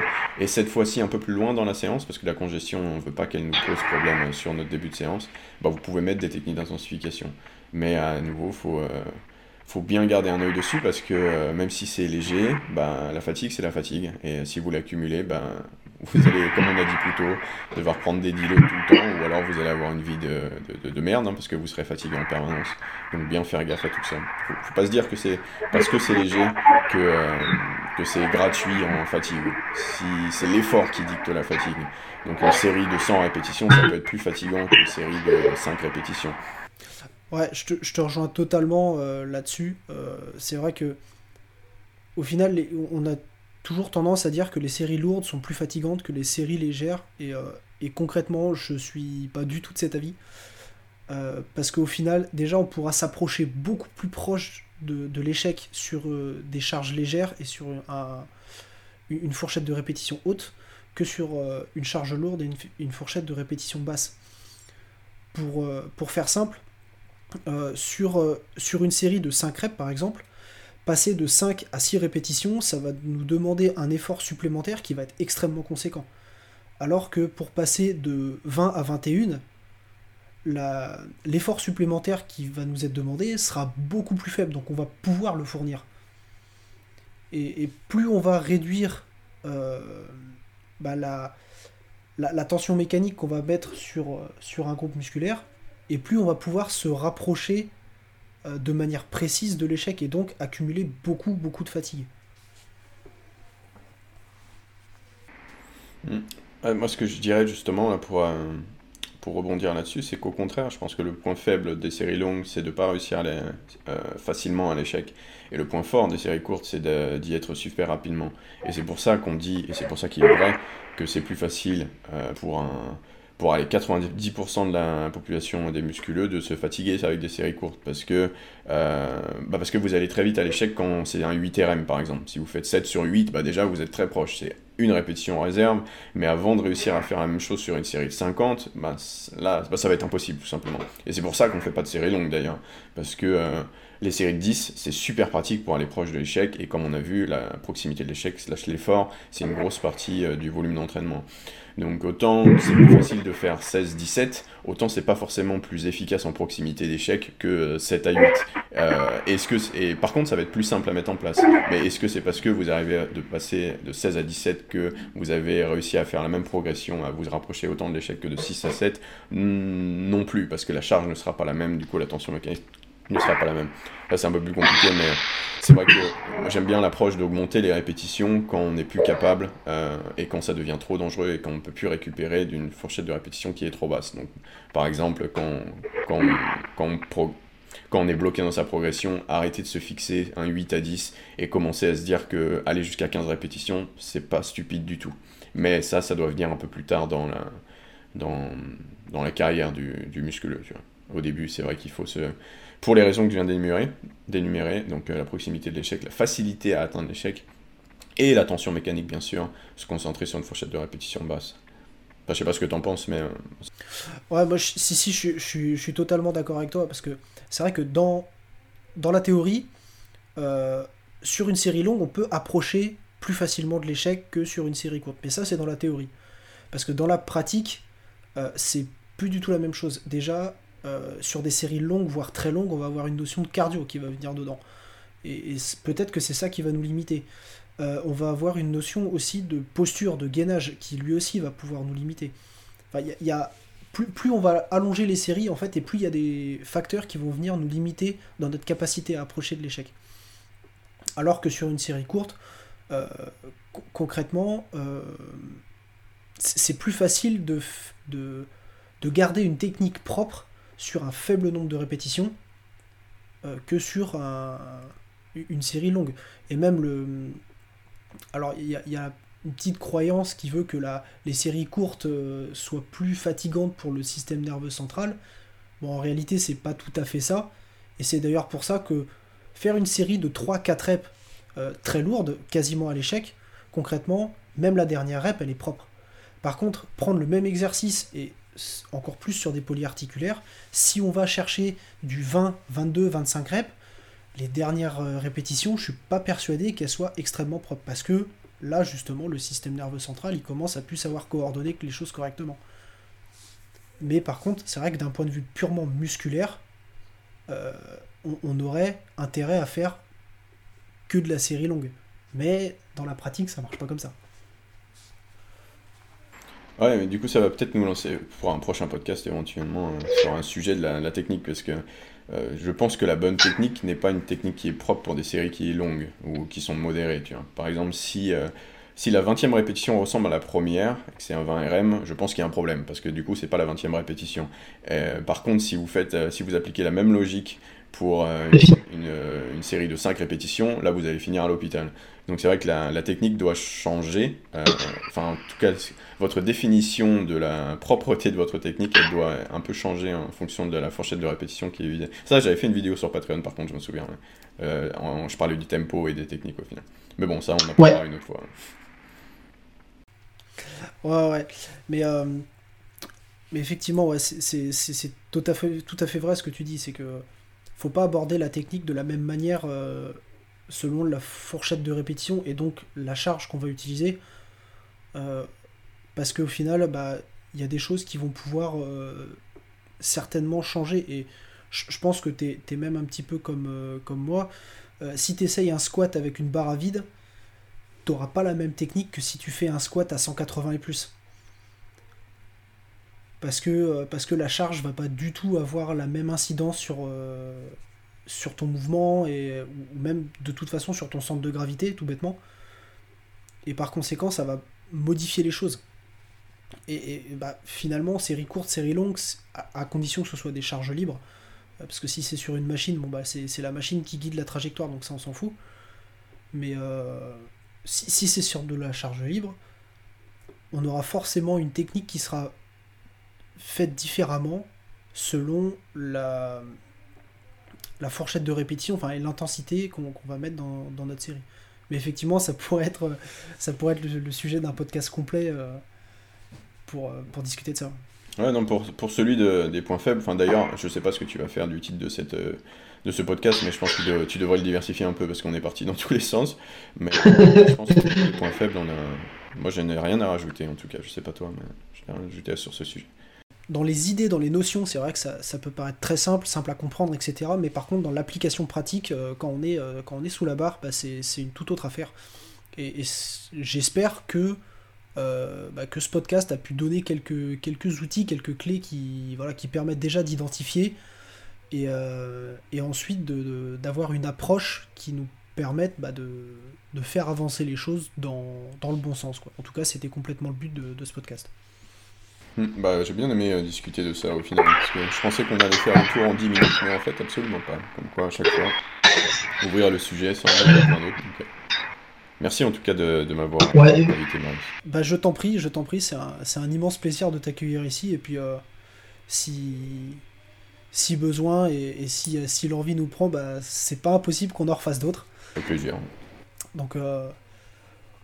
et cette fois-ci un peu plus loin dans la séance, parce que la congestion, on ne veut pas qu'elle nous pose problème sur notre début de séance, ben, vous pouvez mettre des techniques d'intensification. Mais à nouveau, il faut, euh, faut bien garder un œil dessus, parce que euh, même si c'est léger, ben, la fatigue, c'est la fatigue. Et si vous l'accumulez, ben, vous allez, comme on a dit plus tôt, devoir prendre des dilos tout le temps, ou alors vous allez avoir une vie de, de, de merde, hein, parce que vous serez fatigué en permanence. Donc bien faire gaffe à tout ça. Faut, faut pas se dire que c'est parce que c'est léger que, euh, que c'est gratuit en fatigue. Si c'est l'effort qui dicte la fatigue. Donc une série de 100 répétitions, ça peut être plus fatigant qu'une série de 5 répétitions. Ouais, je te, je te rejoins totalement euh, là-dessus. Euh, c'est vrai que au final, on a toujours tendance à dire que les séries lourdes sont plus fatigantes que les séries légères. Et, euh, concrètement, je suis pas du tout de cet avis. Euh, parce qu'au final, déjà, on pourra s'approcher beaucoup plus proche de, l'échec sur des charges légères et sur une fourchette de répétition haute que sur une charge lourde et une, fourchette de répétition basse. Pour, pour faire simple, sur, sur une série de 5 reps par exemple, passer de 5 à 6 répétitions, ça va nous demander un effort supplémentaire qui va être extrêmement conséquent. Alors que pour passer de 20 à 21, l'effort supplémentaire qui va nous être demandé sera beaucoup plus faible, donc on va pouvoir le fournir. Et, plus on va réduire euh, bah, la, tension mécanique qu'on va mettre sur, sur un groupe musculaire, et plus on va pouvoir se rapprocher euh, de manière précise de l'échec et donc accumuler beaucoup, beaucoup de fatigue. Hmm. moi, ce que je dirais justement pour, euh, pour rebondir là-dessus, c'est qu'au contraire, je pense que le point faible des séries longues, c'est de ne pas réussir euh, facilement à l'échec. Et le point fort des séries courtes, c'est d'y être super rapidement. Et c'est pour ça qu'on dit, et c'est pour ça qu'il est vrai, que c'est plus facile pour un pour aller 90% de la population des musculeux de se fatiguer avec des séries courtes parce que, euh, bah parce que vous allez très vite à l'échec quand c'est un 8 RM par exemple. Si vous faites 7 sur 8, bah déjà vous êtes très proche. C'est une répétition en réserve, mais avant de réussir à faire la même chose sur une série de 50, bah, là bah, ça va être impossible tout simplement. Et c'est pour ça qu'on ne fait pas de séries longues d'ailleurs. Parce que euh, les séries de 10, c'est super pratique pour aller proche de l'échec, et comme on a vu, la proximité de l'échec slash l'effort, c'est une grosse partie euh, du volume d'entraînement. Donc autant c'est plus facile de faire 16-17, autant c'est pas forcément plus efficace en proximité d'échec que 7 euh, à 8. Euh, est-ce que, et par contre, ça va être plus simple à mettre en place. Mais est-ce que c'est parce que vous arrivez de passer de 16 à 17 que vous avez réussi à faire la même progression, à vous rapprocher autant de l'échec que de 6 à 7 Non plus, parce que la charge ne sera pas la même, du coup la tension mécanique ne sera pas la même. C'est un peu plus compliqué, mais c'est vrai que j'aime bien l'approche d'augmenter les répétitions quand on n'est plus capable euh, et quand ça devient trop dangereux et quand on ne peut plus récupérer d'une fourchette de répétition qui est trop basse. Donc, par exemple, quand, quand, quand, on est bloqué dans sa progression, arrêter de se fixer un 8 à 10 et commencer à se dire que aller jusqu'à 15 répétitions, c'est pas stupide du tout. Mais ça, ça doit venir un peu plus tard dans la, dans, dans la carrière du, du musculeux. Au début, c'est vrai qu'il faut se pour les raisons que je viens d'énumérer, donc euh, la proximité de l'échec, la facilité à atteindre l'échec, et la tension mécanique bien sûr, se concentrer sur une fourchette de répétition basse. Enfin, je sais pas ce que tu en penses, mais... Euh, ouais, moi, si, si, je, je, je suis totalement d'accord avec toi, parce que c'est vrai que dans, dans la théorie, euh, sur une série longue, on peut approcher plus facilement de l'échec que sur une série courte. Mais ça, c'est dans la théorie. Parce que dans la pratique, c'est plus du tout la même chose. Déjà, euh, sur des séries longues, voire très longues, on va avoir une notion de cardio qui va venir dedans. Et, peut-être que c'est ça qui va nous limiter. Euh, on va avoir une notion aussi de posture, de gainage, qui lui aussi va pouvoir nous limiter. Enfin, plus, on va allonger les séries, en fait, et plus il y a des facteurs qui vont venir nous limiter dans notre capacité à approcher de l'échec. Alors que sur une série courte, euh, concrètement, c'est plus facile de, de, de, garder une technique propre sur un faible nombre de répétitions euh, que sur une série longue. Et même le. Alors, il y, a, une petite croyance qui veut que la, les séries courtes euh, soient plus fatigantes pour le système nerveux central. Bon, en réalité, c'est pas tout à fait ça. Et c'est d'ailleurs pour ça que faire une série de 3-4 reps euh, très lourde, quasiment à l'échec, concrètement, même la dernière rep, elle est propre. Par contre, prendre le même exercice et encore plus sur des polyarticulaires. Si on va chercher du 20, 22, 25 reps, les dernières euh, répétitions, je suis pas persuadé qu'elles soient extrêmement propres parce que là justement le système nerveux central il commence à plus savoir coordonner les choses correctement. Mais par contre, c'est vrai que d'un point de vue purement musculaire, euh, on, aurait intérêt à faire que de la série longue. Mais dans la pratique, ça marche pas comme ça. Ouais, mais du coup, ça va peut-être nous lancer pour un prochain podcast éventuellement euh, sur un sujet de la, technique, parce que euh, je pense que la bonne technique n'est pas une technique qui est propre pour des séries qui est longues ou qui sont modérées. Tu vois. Par exemple, si, euh, si la 20e répétition ressemble à la première, que c'est un 20 RM, je pense qu'il y a un problème, parce que du coup, c'est pas la 20e répétition. par contre, si vous, faites, si vous appliquez la même logique pour une, série de 5 répétitions, là vous allez finir à l'hôpital. Donc c'est vrai que la, technique doit changer. enfin, en tout cas, votre définition de la propreté de votre technique, elle doit un peu changer en fonction de la fourchette de répétition qui est visée. Ça, j'avais fait une vidéo sur Patreon, par contre, je me souviens. je parlais du tempo et des techniques au final. Mais bon, ça, on en parlera une autre fois. Ouais, ouais. Mais, euh, mais effectivement, ouais, c'est tout, à fait, tout à fait vrai ce que tu dis. C'est que faut pas aborder la technique de la même manière euh, selon la fourchette de répétition et donc la charge qu'on va utiliser. Euh, parce qu'au final, bah, il y a des choses qui vont pouvoir certainement changer. Et je pense que tu es, même un petit peu comme, comme moi. si tu essayes un squat avec une barre à vide, t'auras pas la même technique que si tu fais un squat à 180 et plus. Parce que, euh, parce que la charge va pas du tout avoir la même incidence sur, euh, sur ton mouvement et ou même de toute façon sur ton centre de gravité, tout bêtement. Et par conséquent, ça va modifier les choses. Et, bah, finalement, série courte, série longue, à, condition que ce soit des charges libres, euh, parce que si c'est sur une machine, bon bah c'est la machine qui guide la trajectoire, donc ça on s'en fout. Mais si, c'est sur de la charge libre, on aura forcément une technique qui sera faite différemment selon la, la fourchette de répétition, enfin l'intensité qu'on va mettre dans, notre série. Mais effectivement, ça pourrait être, ça pourrait être le, sujet d'un podcast complet euh, pour, euh, pour discuter de ça. Ouais, non, pour, pour celui des points faibles, enfin d'ailleurs, je sais pas ce que tu vas faire du titre de cette, euh, de ce podcast, mais je pense que tu devrais le diversifier un peu parce qu'on est parti dans tous les sens. Mais je pense que les points faibles, on a... moi je n'ai rien à rajouter en tout cas. Je sais pas toi, mais je n'ai rien à rajouter sur ce sujet. Dans les idées, dans les notions, c'est vrai que ça, peut paraître très simple, simple à comprendre, etc. Mais par contre, dans l'application pratique, euh, quand, on est, euh, quand on est sous la barre, bah, c'est une toute autre affaire. Et, j'espère que, euh, bah, que ce podcast a pu donner quelques, outils, quelques clés qui, permettent déjà d'identifier et, ensuite d'avoir une approche qui nous permette bah, de, faire avancer les choses dans, le bon sens. En tout cas, c'était complètement le but de, ce podcast. Hmm, bah, J'ai bien aimé euh, discuter de ça au final, parce que je pensais qu'on allait faire le tour en 10 minutes, mais en fait, absolument pas. Comme quoi, à chaque fois, ouvrir le sujet sans en un autre. Euh, merci en tout cas de, m'avoir invité, Bah, je t'en prie, je t'en prie, c'est un, un, immense plaisir de t'accueillir ici, et puis si si besoin et, si, si l'envie nous prend, bah, c'est pas impossible qu'on en refasse d'autres. Avec plaisir. Donc euh,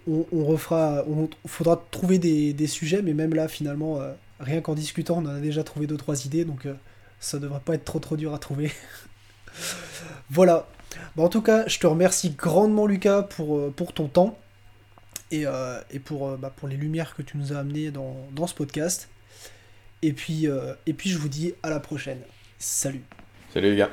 on, refera, on faudra trouver des, sujets, mais même là finalement, euh, rien qu'en discutant, on en a déjà trouvé deux trois idées, donc euh, ça devrait pas être trop trop dur à trouver. voilà. Bon, en tout cas, je te remercie grandement Lucas pour, pour ton temps et, et pour, bah, pour les lumières que tu nous as amenées dans, dans ce podcast. Et puis, et puis je vous dis à la prochaine. Salut. Salut les gars.